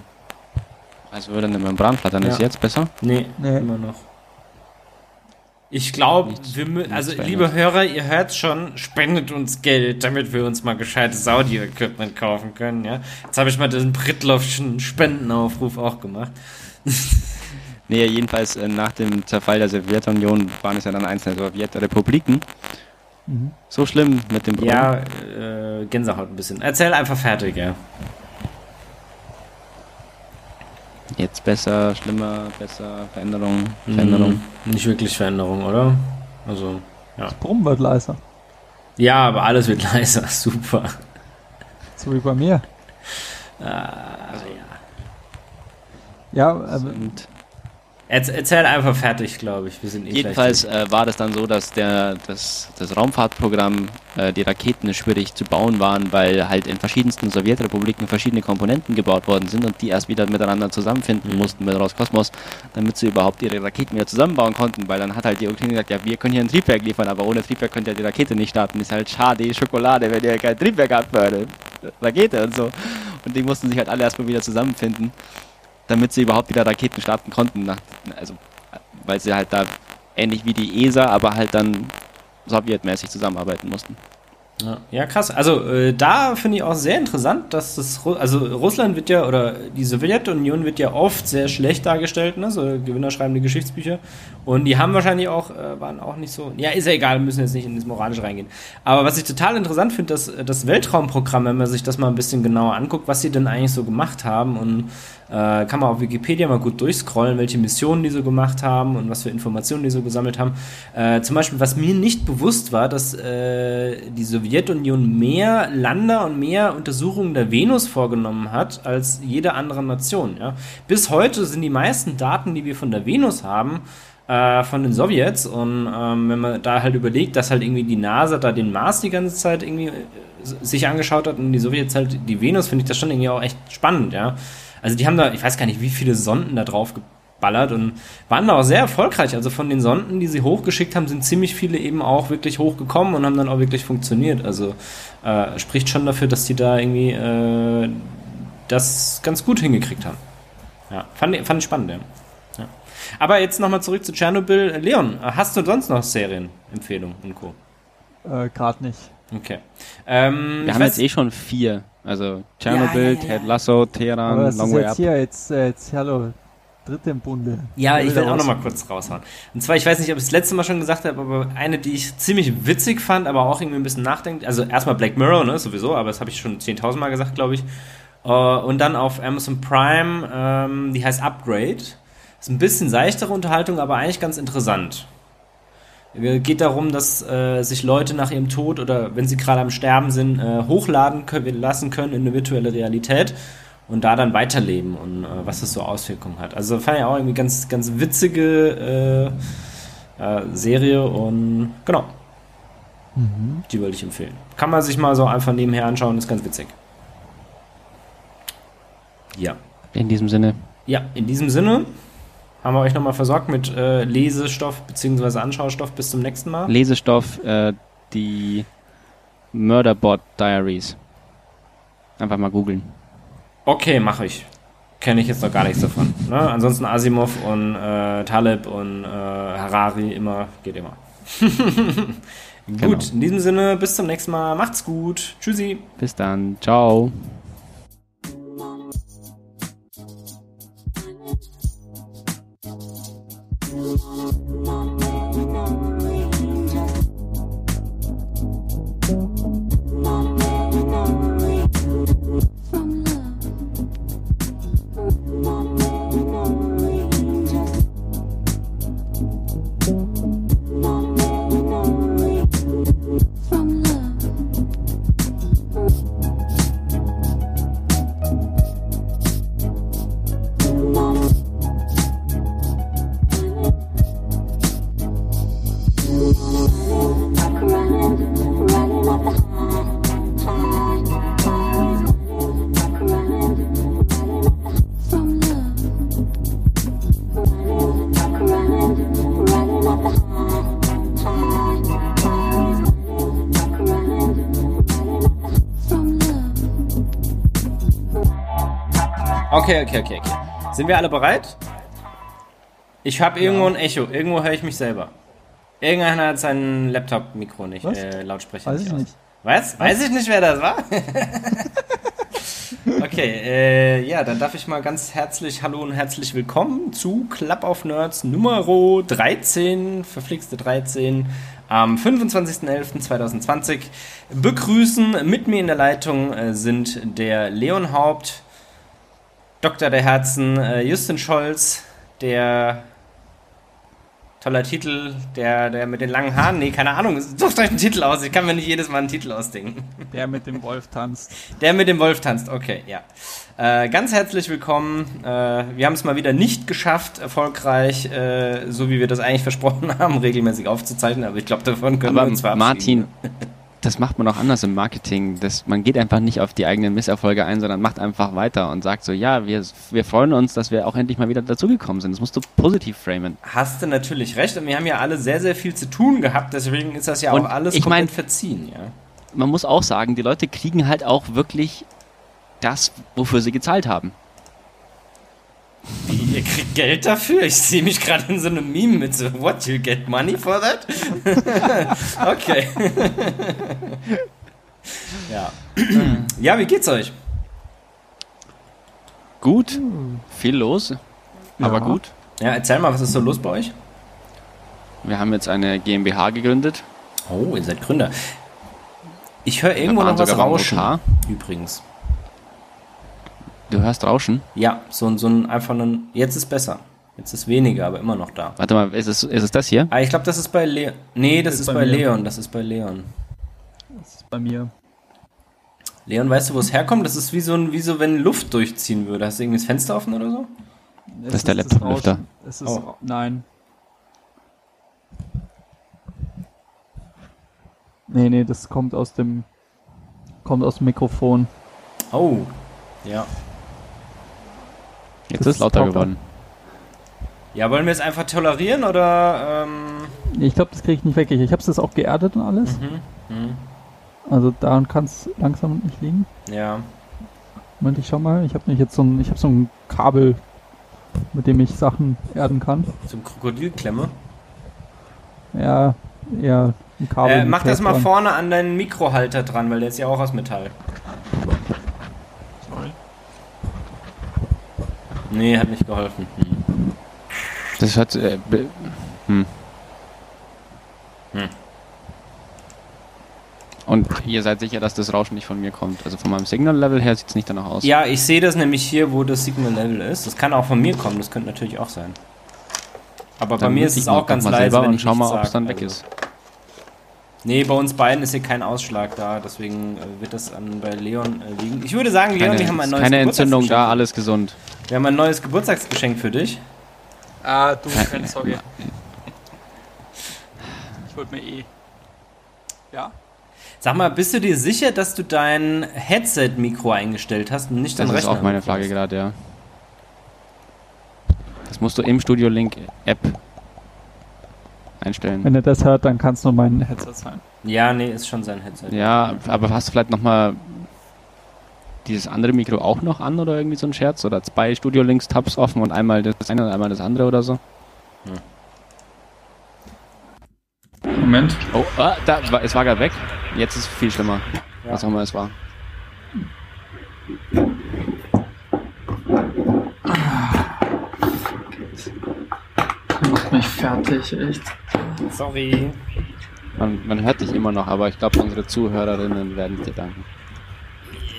Also würde eine Membran flattern, ja. ist jetzt besser? Nee, nee, immer noch. Ich glaube, wir also liebe Hörer, ihr hört schon, spendet uns Geld, damit wir uns mal gescheites Audio-Equipment kaufen können, ja. Jetzt habe ich mal den Britloffschen Spendenaufruf auch gemacht. [LAUGHS] nee, jedenfalls äh, nach dem Zerfall der Sowjetunion waren es ja dann einzelne Sowjetrepubliken. Mhm. So schlimm mit dem Brunnen. Ja, äh, Gänsehaut ein bisschen. Erzähl einfach fertig, ja. Jetzt besser, schlimmer, besser, Veränderung, Veränderung. Hm, nicht wirklich Veränderung, oder? Also, ja. Das Brummen wird leiser. Ja, aber alles wird [LAUGHS] leiser, super. So wie bei mir. Ah, also, ja. Ja, ähm, Erzähl einfach fertig, glaube ich. Wir sind eh Jedenfalls äh, war das dann so, dass der, das, das Raumfahrtprogramm, äh, die Raketen schwierig zu bauen waren, weil halt in verschiedensten Sowjetrepubliken verschiedene Komponenten gebaut worden sind und die erst wieder miteinander zusammenfinden mhm. mussten mit Roskosmos, damit sie überhaupt ihre Raketen wieder zusammenbauen konnten, weil dann hat halt die Ukraine gesagt, ja, wir können hier ein Triebwerk liefern, aber ohne Triebwerk könnt ihr die Rakete nicht starten. Ist halt schade, Schokolade, wenn ihr kein Triebwerk habt für eine Rakete und so. Und die mussten sich halt alle erstmal wieder zusammenfinden damit sie überhaupt wieder Raketen starten konnten. Nach, also, weil sie halt da ähnlich wie die ESA, aber halt dann sowjetmäßig zusammenarbeiten mussten. Ja, krass. Also äh, da finde ich auch sehr interessant, dass das, also Russland wird ja, oder die Sowjetunion wird ja oft sehr schlecht dargestellt, ne? so gewinnerschreibende Geschichtsbücher. Und die haben wahrscheinlich auch, äh, waren auch nicht so, ja, ist ja egal, müssen jetzt nicht in das Moralische reingehen. Aber was ich total interessant finde, dass das Weltraumprogramm, wenn man sich das mal ein bisschen genauer anguckt, was sie denn eigentlich so gemacht haben und äh, kann man auf Wikipedia mal gut durchscrollen, welche Missionen die so gemacht haben und was für Informationen die so gesammelt haben. Äh, zum Beispiel, was mir nicht bewusst war, dass äh, die Sowjetunion mehr Lander und mehr Untersuchungen der Venus vorgenommen hat als jede andere Nation. Ja? Bis heute sind die meisten Daten, die wir von der Venus haben, äh, von den Sowjets. Und ähm, wenn man da halt überlegt, dass halt irgendwie die NASA da den Mars die ganze Zeit irgendwie äh, sich angeschaut hat und die Sowjets halt die Venus, finde ich das schon irgendwie auch echt spannend, ja. Also die haben da, ich weiß gar nicht, wie viele Sonden da drauf geballert und waren da auch sehr erfolgreich. Also von den Sonden, die sie hochgeschickt haben, sind ziemlich viele eben auch wirklich hochgekommen und haben dann auch wirklich funktioniert. Also äh, spricht schon dafür, dass die da irgendwie äh, das ganz gut hingekriegt haben. Ja, fand, fand ich spannend, ja. ja. Aber jetzt nochmal zurück zu Tschernobyl. Leon, hast du sonst noch Serienempfehlungen und Co.? Äh, Gerade nicht. Okay. Ähm, Wir haben jetzt eh schon vier. Also Tschernobyl, ja, ja, ja. Ted Lasso, Teheran, Aber Long Way Up. Hier, jetzt, äh, jetzt, hallo, dritte im Bunde. Ja, ich will auch noch mal kurz raushauen. Und zwar, ich weiß nicht, ob ich das letzte Mal schon gesagt habe, aber eine, die ich ziemlich witzig fand, aber auch irgendwie ein bisschen nachdenkt. Also erstmal Black Mirror, ne, sowieso, aber das habe ich schon 10.000 Mal gesagt, glaube ich. Uh, und dann auf Amazon Prime, ähm, die heißt Upgrade. Ist ein bisschen seichtere Unterhaltung, aber eigentlich ganz interessant. Äh, geht darum, dass äh, sich Leute nach ihrem Tod oder wenn sie gerade am Sterben sind, äh, hochladen können, lassen können in eine virtuelle Realität und da dann weiterleben und äh, was das so Auswirkungen hat. Also fand ich auch irgendwie ganz, ganz witzige äh, äh, Serie und genau. Mhm. Die wollte ich empfehlen. Kann man sich mal so einfach nebenher anschauen, ist ganz witzig. Ja. In diesem Sinne. Ja, in diesem Sinne haben wir euch nochmal versorgt mit äh, Lesestoff bzw. Anschaustoff. Bis zum nächsten Mal. Lesestoff, äh, die Murderbot Diaries. Einfach mal googeln. Okay, mache ich. Kenne ich jetzt noch gar nichts davon. Ne? Ansonsten Asimov und äh, Taleb und äh, Harari immer, geht immer. [LAUGHS] gut, genau. in diesem Sinne, bis zum nächsten Mal. Macht's gut. Tschüssi. Bis dann. Ciao. Okay, okay, okay, okay. Sind wir alle bereit? Ich habe irgendwo ein Echo. Irgendwo höre ich mich selber. Irgendeiner hat sein Laptop-Mikro nicht, äh, Lautsprecher Weiß nicht ich nicht. Was? Weiß ich nicht, wer das war? [LAUGHS] okay, äh, ja, dann darf ich mal ganz herzlich Hallo und herzlich willkommen zu Club of Nerds Nummer 13, verflixte 13, am 25.11.2020 begrüßen. Mit mir in der Leitung äh, sind der Leon Haupt, Doktor der Herzen, äh, Justin Scholz, der toller Titel, der, der mit den langen Haaren, nee, keine Ahnung, sucht euch einen Titel aus, ich kann mir nicht jedes Mal einen Titel ausdenken. Der mit dem Wolf tanzt. Der mit dem Wolf tanzt, okay, ja. Äh, ganz herzlich willkommen. Äh, wir haben es mal wieder nicht geschafft, erfolgreich, äh, so wie wir das eigentlich versprochen [LAUGHS] haben, regelmäßig aufzuzeichnen, aber ich glaube, davon können aber wir uns verabschieden. Martin, das macht man auch anders im Marketing. Das, man geht einfach nicht auf die eigenen Misserfolge ein, sondern macht einfach weiter und sagt so, ja, wir, wir freuen uns, dass wir auch endlich mal wieder dazugekommen sind. Das musst du positiv framen. Hast du natürlich recht und wir haben ja alle sehr, sehr viel zu tun gehabt, deswegen ist das ja und auch alles ich komplett mein, verziehen. Ja. Man muss auch sagen, die Leute kriegen halt auch wirklich das, wofür sie gezahlt haben. Wie, ihr kriegt Geld dafür? Ich sehe mich gerade in so einem Meme mit so, what, you get money for that? [LAUGHS] okay. [LAUGHS] ja. ja, wie geht's euch? Gut, viel los, ja. aber gut. Ja, erzähl mal, was ist so los bei euch? Wir haben jetzt eine GmbH gegründet. Oh, ihr seid Gründer. Ich höre irgendwo noch was rauschen. Übrigens. Du hörst Rauschen? Ja, so, so ein einfach ein. Jetzt ist besser. Jetzt ist weniger, aber immer noch da. Warte mal, ist es, ist es das hier? Ah, ich glaube, das ist bei Leon. Nee, das, das ist, bei, bei Leon. Das ist bei Leon. Das ist bei mir. Leon, weißt du, wo es herkommt? Das ist wie so, ein, wie so, wenn Luft durchziehen würde. Hast du irgendwie das Fenster offen oder so? Das, ist der Laptop-Lüfter. Oh. Nein. Nee, nee, das kommt aus dem. Kommt aus dem Mikrofon. Oh. Ja. Jetzt das ist lauter geworden. Ja, wollen wir es einfach tolerieren oder? Ähm ich glaube, das kriege ich nicht weg. Ich habe es auch geerdet und alles. Mhm. Mhm. Also daran kann es langsam nicht liegen. Ja. Moment, ich schau mal. Ich habe nämlich jetzt so ein, ich habe so ein Kabel, mit dem ich Sachen erden kann. Zum Krokodilklemme? Ja, ja, ein Kabel. Äh, mach das mal dran. vorne an deinen Mikrohalter dran, weil der ist ja auch aus Metall. Nee, hat nicht geholfen. Hm. Das hat. Äh, hm. Hm. Und ihr seid sicher, dass das Rauschen nicht von mir kommt? Also von meinem Signal-Level her sieht es nicht danach aus. Ja, ich sehe das nämlich hier, wo das Signal-Level ist. Das kann auch von mir kommen, das könnte natürlich auch sein. Aber dann bei mir ist es auch ganz leise, wenn ich schau mal, ob es dann weg also. ist. Nee, bei uns beiden ist hier kein Ausschlag da, deswegen äh, wird das an, bei Leon äh, liegen. Ich würde sagen, Leon, keine, wir haben ein neues Keine Entzündung da, alles gesund. Wir haben ein neues Geburtstagsgeschenk für dich. Ah, du, keine Sorge. Ich wollte mir eh. Ja. Sag mal, bist du dir sicher, dass du dein Headset-Mikro eingestellt hast und nicht dein Das ist Rechner? auch meine Frage gerade, ja. Das musst du im Studio Link App einstellen. Wenn ihr das hört, dann kann es nur mein Headset sein. Ja, nee, ist schon sein Headset. Ja, aber hast du vielleicht nochmal dieses andere Mikro auch noch an oder irgendwie so ein Scherz? Oder zwei Studio Links Tabs offen und einmal das eine und einmal das andere oder so? Moment. Oh, ah, da, war- es war gerade weg. Jetzt ist es viel schlimmer. Ja. Was auch immer es war. Macht mich fertig, echt. Sorry. Man, man hört dich immer noch, aber ich glaube, unsere Zuhörerinnen werden dir danken.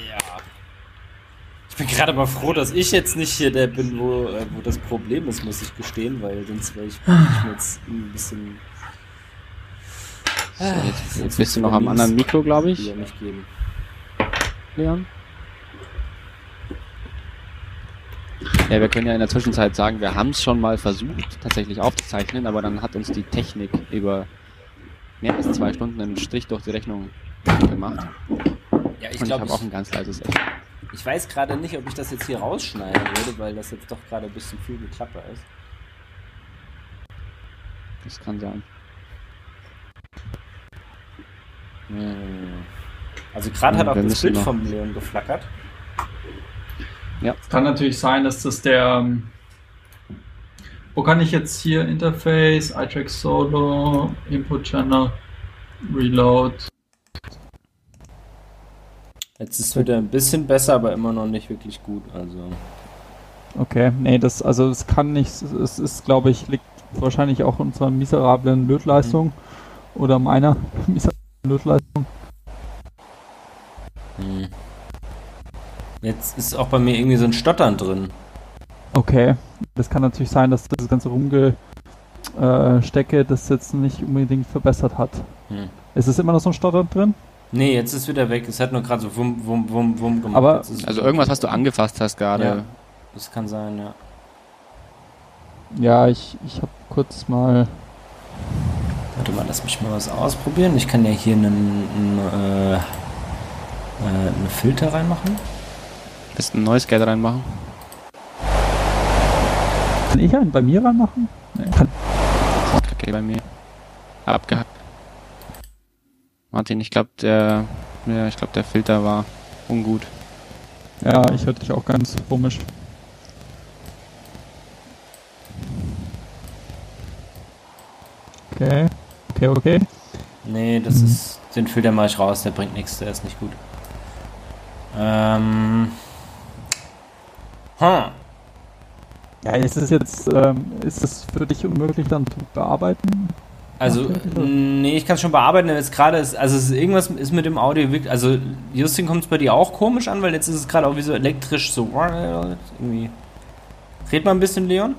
Ja. Ich bin gerade mal froh, dass ich jetzt nicht hier der bin, wo, äh, wo das Problem ist, muss ich gestehen, weil sonst wäre ich ich mir jetzt ein bisschen. So, jetzt, jetzt bist du wird's noch am anderen Mikro, glaube ich, wieder nicht geben. Leon. Ja, wir können ja in der Zwischenzeit sagen, wir haben es schon mal versucht, tatsächlich aufzuzeichnen, aber dann hat uns die Technik über mehr als zwei Stunden einen Strich durch die Rechnung gemacht. Ja, ich Und ich glaube, habe auch ein ganz leises Echo. ich, weiß gerade nicht, ob ich das jetzt hier rausschneiden würde, weil das jetzt doch gerade ein bisschen viel Geklapper ist. Das kann sein. Hm. Also gerade Ja, hat auch das Bild noch- vom Leon geflackert. Es kann natürlich sein, dass das der. ähm, Wo kann ich jetzt hier Interface, iTrack Solo, Input Channel, Reload? Jetzt ist es wieder ein bisschen besser, aber immer noch nicht wirklich gut. Also Okay, nee, das, also es kann nicht, es ist, glaube ich, liegt wahrscheinlich auch unserer miserablen Lötleistung oder meiner [LAUGHS] miserablen Lötleistung. hm. Jetzt ist auch bei mir irgendwie so ein Stottern drin. Okay, das kann natürlich sein, dass das ganze Rumgestecke das jetzt nicht unbedingt verbessert hat. Hm. Ist es immer noch so ein Stottern drin? Nee, jetzt ist wieder weg. Es hat nur gerade so wum, wum, wum, wum gemacht. Aber- Also irgendwas, was du angefasst hast gerade. Ja. Das kann sein, ja. Ja, ich, ich habe kurz mal. Warte mal, lass mich mal was ausprobieren. Ich kann ja hier einen, einen, äh, äh, eine Filter reinmachen. Du ein neues Geld reinmachen? Kann ich einen bei mir reinmachen? Nee, kann, Kacke bei mir. Abgehackt. Martin, ich glaube der, ja, ich glaube der Filter war ungut. ja, ich höre dich auch ganz komisch. Okay, okay, okay. Nee, das Mhm. ist. Den Filter mache ich raus, der bringt nichts, der ist nicht gut. Ähm. Hm. Ja, ist es jetzt, ähm, ist es für dich unmöglich dann zu bearbeiten? Also, nee, ich kann es schon bearbeiten, aber jetzt gerade ist, also ist irgendwas ist mit dem Audio wirklich, also Justin kommt es bei dir auch komisch an, weil jetzt ist es gerade auch wie so elektrisch so irgendwie. Red mal ein bisschen, Leon.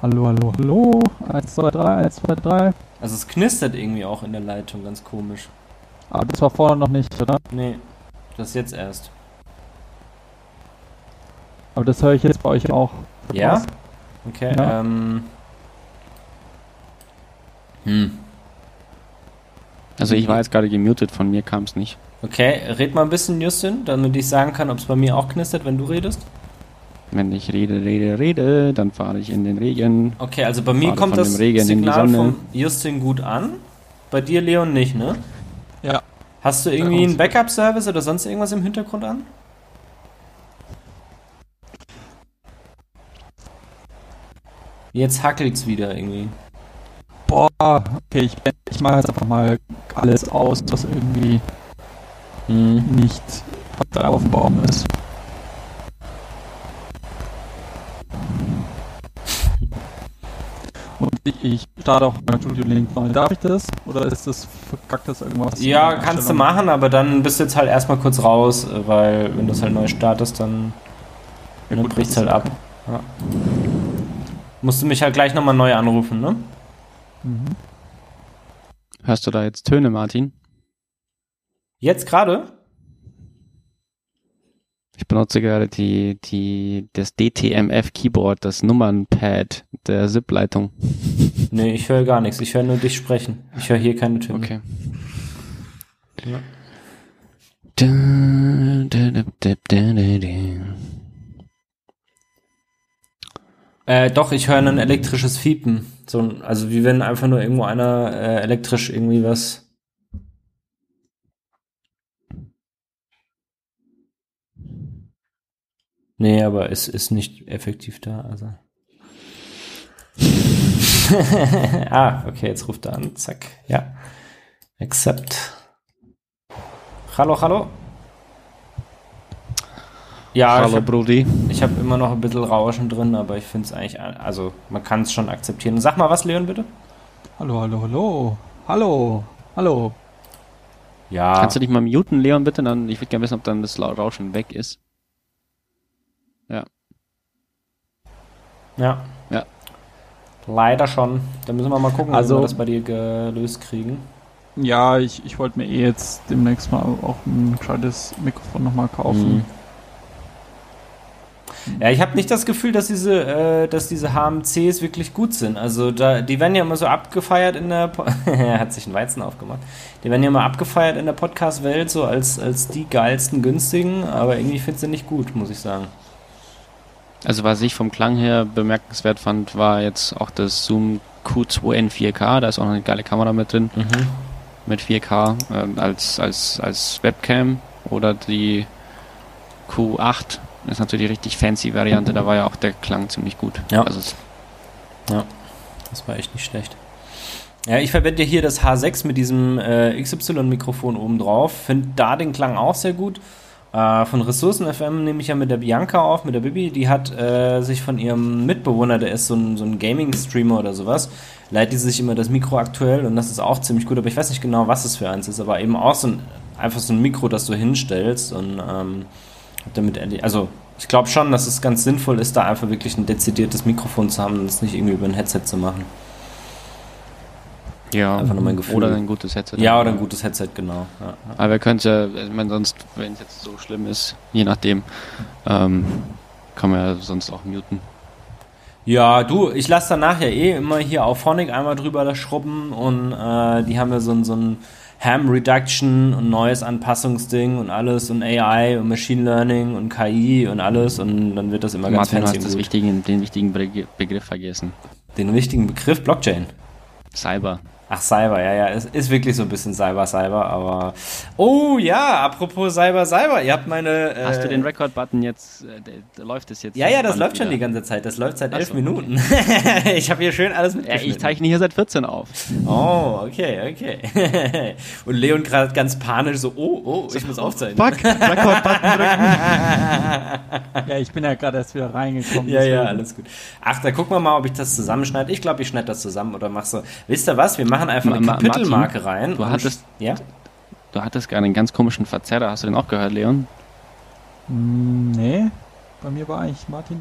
Hallo, hallo, hallo. 1, 2, 3, 1, 2, 3. Also es knistert irgendwie auch in der Leitung, ganz komisch. Aber das war vorher noch nicht, oder? Nee, das jetzt erst. Aber das höre ich jetzt bei euch auch. Ja? Okay, Ja. ähm. Hm. Also ich war jetzt gerade gemutet, von mir kam es nicht. Okay, red mal ein bisschen, Justin, damit ich sagen kann, ob es bei mir auch knistert, wenn du redest. Wenn ich rede, rede, rede, dann fahre ich in den Regen. Okay, also bei mir kommt das Signal von Justin gut an. Bei dir, Leon, nicht, ne? Ja. Hast du irgendwie einen Backup-Service oder sonst irgendwas im Hintergrund an? Jetzt hackelt's wieder irgendwie. Boah, okay, ich, ich mache jetzt einfach mal alles aus, was irgendwie Hm. nicht da auf dem Baum ist. [LAUGHS] Und ich, starte auch mein Studio Link neu. Darf ich das? Oder ist das verkackt das irgendwas? Ja, kannst du machen, aber dann bist du jetzt halt erstmal kurz raus, weil wenn du es halt neu startest, dann, Ja, dann gut, bricht's das halt ab. Ja. Musst du mich halt gleich nochmal neu anrufen, ne? Mhm. Hörst du da jetzt Töne, Martin? Jetzt gerade? Ich benutze gerade die, die, das DTMF Keyboard, das Nummernpad der ZIP-Leitung. [LAUGHS] Nee, ich höre gar nichts. Ich höre nur dich sprechen. Ich höre hier keine Töne. Okay. Ja. Äh, doch, ich höre ein elektrisches Fiepen. So, also wie wenn einfach nur irgendwo einer äh, elektrisch irgendwie was. Nee, aber es ist nicht effektiv da, also. [LAUGHS] ah, okay, jetzt ruft er an. Zack. Ja. Accept. Hallo, hallo. Ja, Hallo, ich hab, Brudi. ich habe immer noch ein bisschen Rauschen drin, aber ich finde es eigentlich, also man kann es schon akzeptieren. Sag mal was, Leon, bitte. Hallo, hallo, hallo. Hallo, hallo. Ja. Kannst du dich mal muten, Leon, bitte? Dann, ich würde gerne wissen, ob dann das Rauschen weg ist. Ja. Ja. Ja. Leider schon. Da müssen wir mal gucken, Also- wie wir das bei dir gelöst kriegen. Ja, ich, ich wollte mir eh jetzt demnächst mal auch ein gescheites Mikrofon nochmal kaufen. Mhm. Ja, ich habe nicht das Gefühl, dass diese, äh, dass diese HMCs wirklich gut sind. Also da, die werden ja immer so abgefeiert in der, po [LAUGHS] hat sich einen Weizen aufgemacht. Die werden ja immer abgefeiert in der Podcast-Welt so als als die geilsten günstigen, aber irgendwie finde ich sie nicht gut, muss ich sagen. Also was ich vom Klang her bemerkenswert fand, war jetzt auch das Zoom Q2N 4K. Da ist auch noch eine geile Kamera mit drin, mit 4K ähm, als, als, als Webcam. Oder die Q8 ist natürlich die richtig fancy Variante. Da war ja auch der Klang ziemlich gut. Ja. Also es- Das war echt nicht schlecht. Ja, ich verwende ja hier das H6 mit diesem äh, XY-Mikrofon oben drauf. Finde da den Klang auch sehr gut. Äh, von Ressourcen FM nehme ich ja mit der Bianca auf, mit der Bibi. Die hat äh, sich von ihrem Mitbewohner, der ist so ein, so ein Gaming-Streamer oder sowas, leiht die sich immer das Mikro aktuell und das ist auch ziemlich gut. Aber ich weiß nicht genau, was es für eins ist. Aber eben auch so ein, einfach so ein Mikro, das du hinstellst und ähm, damit. Also ich glaube schon, dass es ganz sinnvoll ist, da einfach wirklich ein dezidiertes Mikrofon zu haben und es nicht irgendwie über ein Headset zu machen. ja. Einfach nur mein Gefühl. Oder ein gutes Headset. Ja, oder ein gutes Headset, genau. Ja. Aber wir können es ja, ich meine, sonst, wenn es jetzt so schlimm ist, je nachdem, ähm, kann man ja sonst auch muten. Ja, du, ich lasse danach ja eh immer hier auf Phonic einmal drüber das Schrubben und äh, die haben ja so ein, so ein Ham Reduction und neues Anpassungsding und alles und AI und Machine Learning und KI und alles und dann wird das immer ganz Martin, du fancy hast gut. wichtigen, den wichtigen Be Begriff vergessen. Den wichtigen Begriff Blockchain. Cyber. Ach, Cyber, ja, ja, es ist wirklich so ein bisschen Cyber, Cyber, aber. Oh ja, apropos Cyber, Cyber, ihr habt meine. Äh, Hast du den Record-Button jetzt, äh, läuft es jetzt? Ja, ja, das läuft schon wieder? die ganze Zeit. Das läuft seit elf so, Minuten. [LAUGHS] ich habe hier schön alles Ja, mitgeschnitten. ich zeichne hier seit 14 auf. Oh, okay, okay. [LAUGHS] Und Leon gerade ganz panisch so, oh, oh, ich muss aufzeichnen. Fuck, Record-Button drücken. [LAUGHS] Ja, ich bin ja gerade erst wieder reingekommen. Ja, ja, alles gut. Ach, da gucken wir mal, ob ich das zusammenschneide. Ich glaube, ich schneide das zusammen oder mach so. Wisst ihr was? Wir machen einfach eine Ma- Ma- Kapitelmarke Martin, rein. du hattest- Ja? Du hattest gerade einen ganz komischen Verzerrer. Hast du den auch gehört, Leon? Hm, nee, bei mir war eigentlich Martin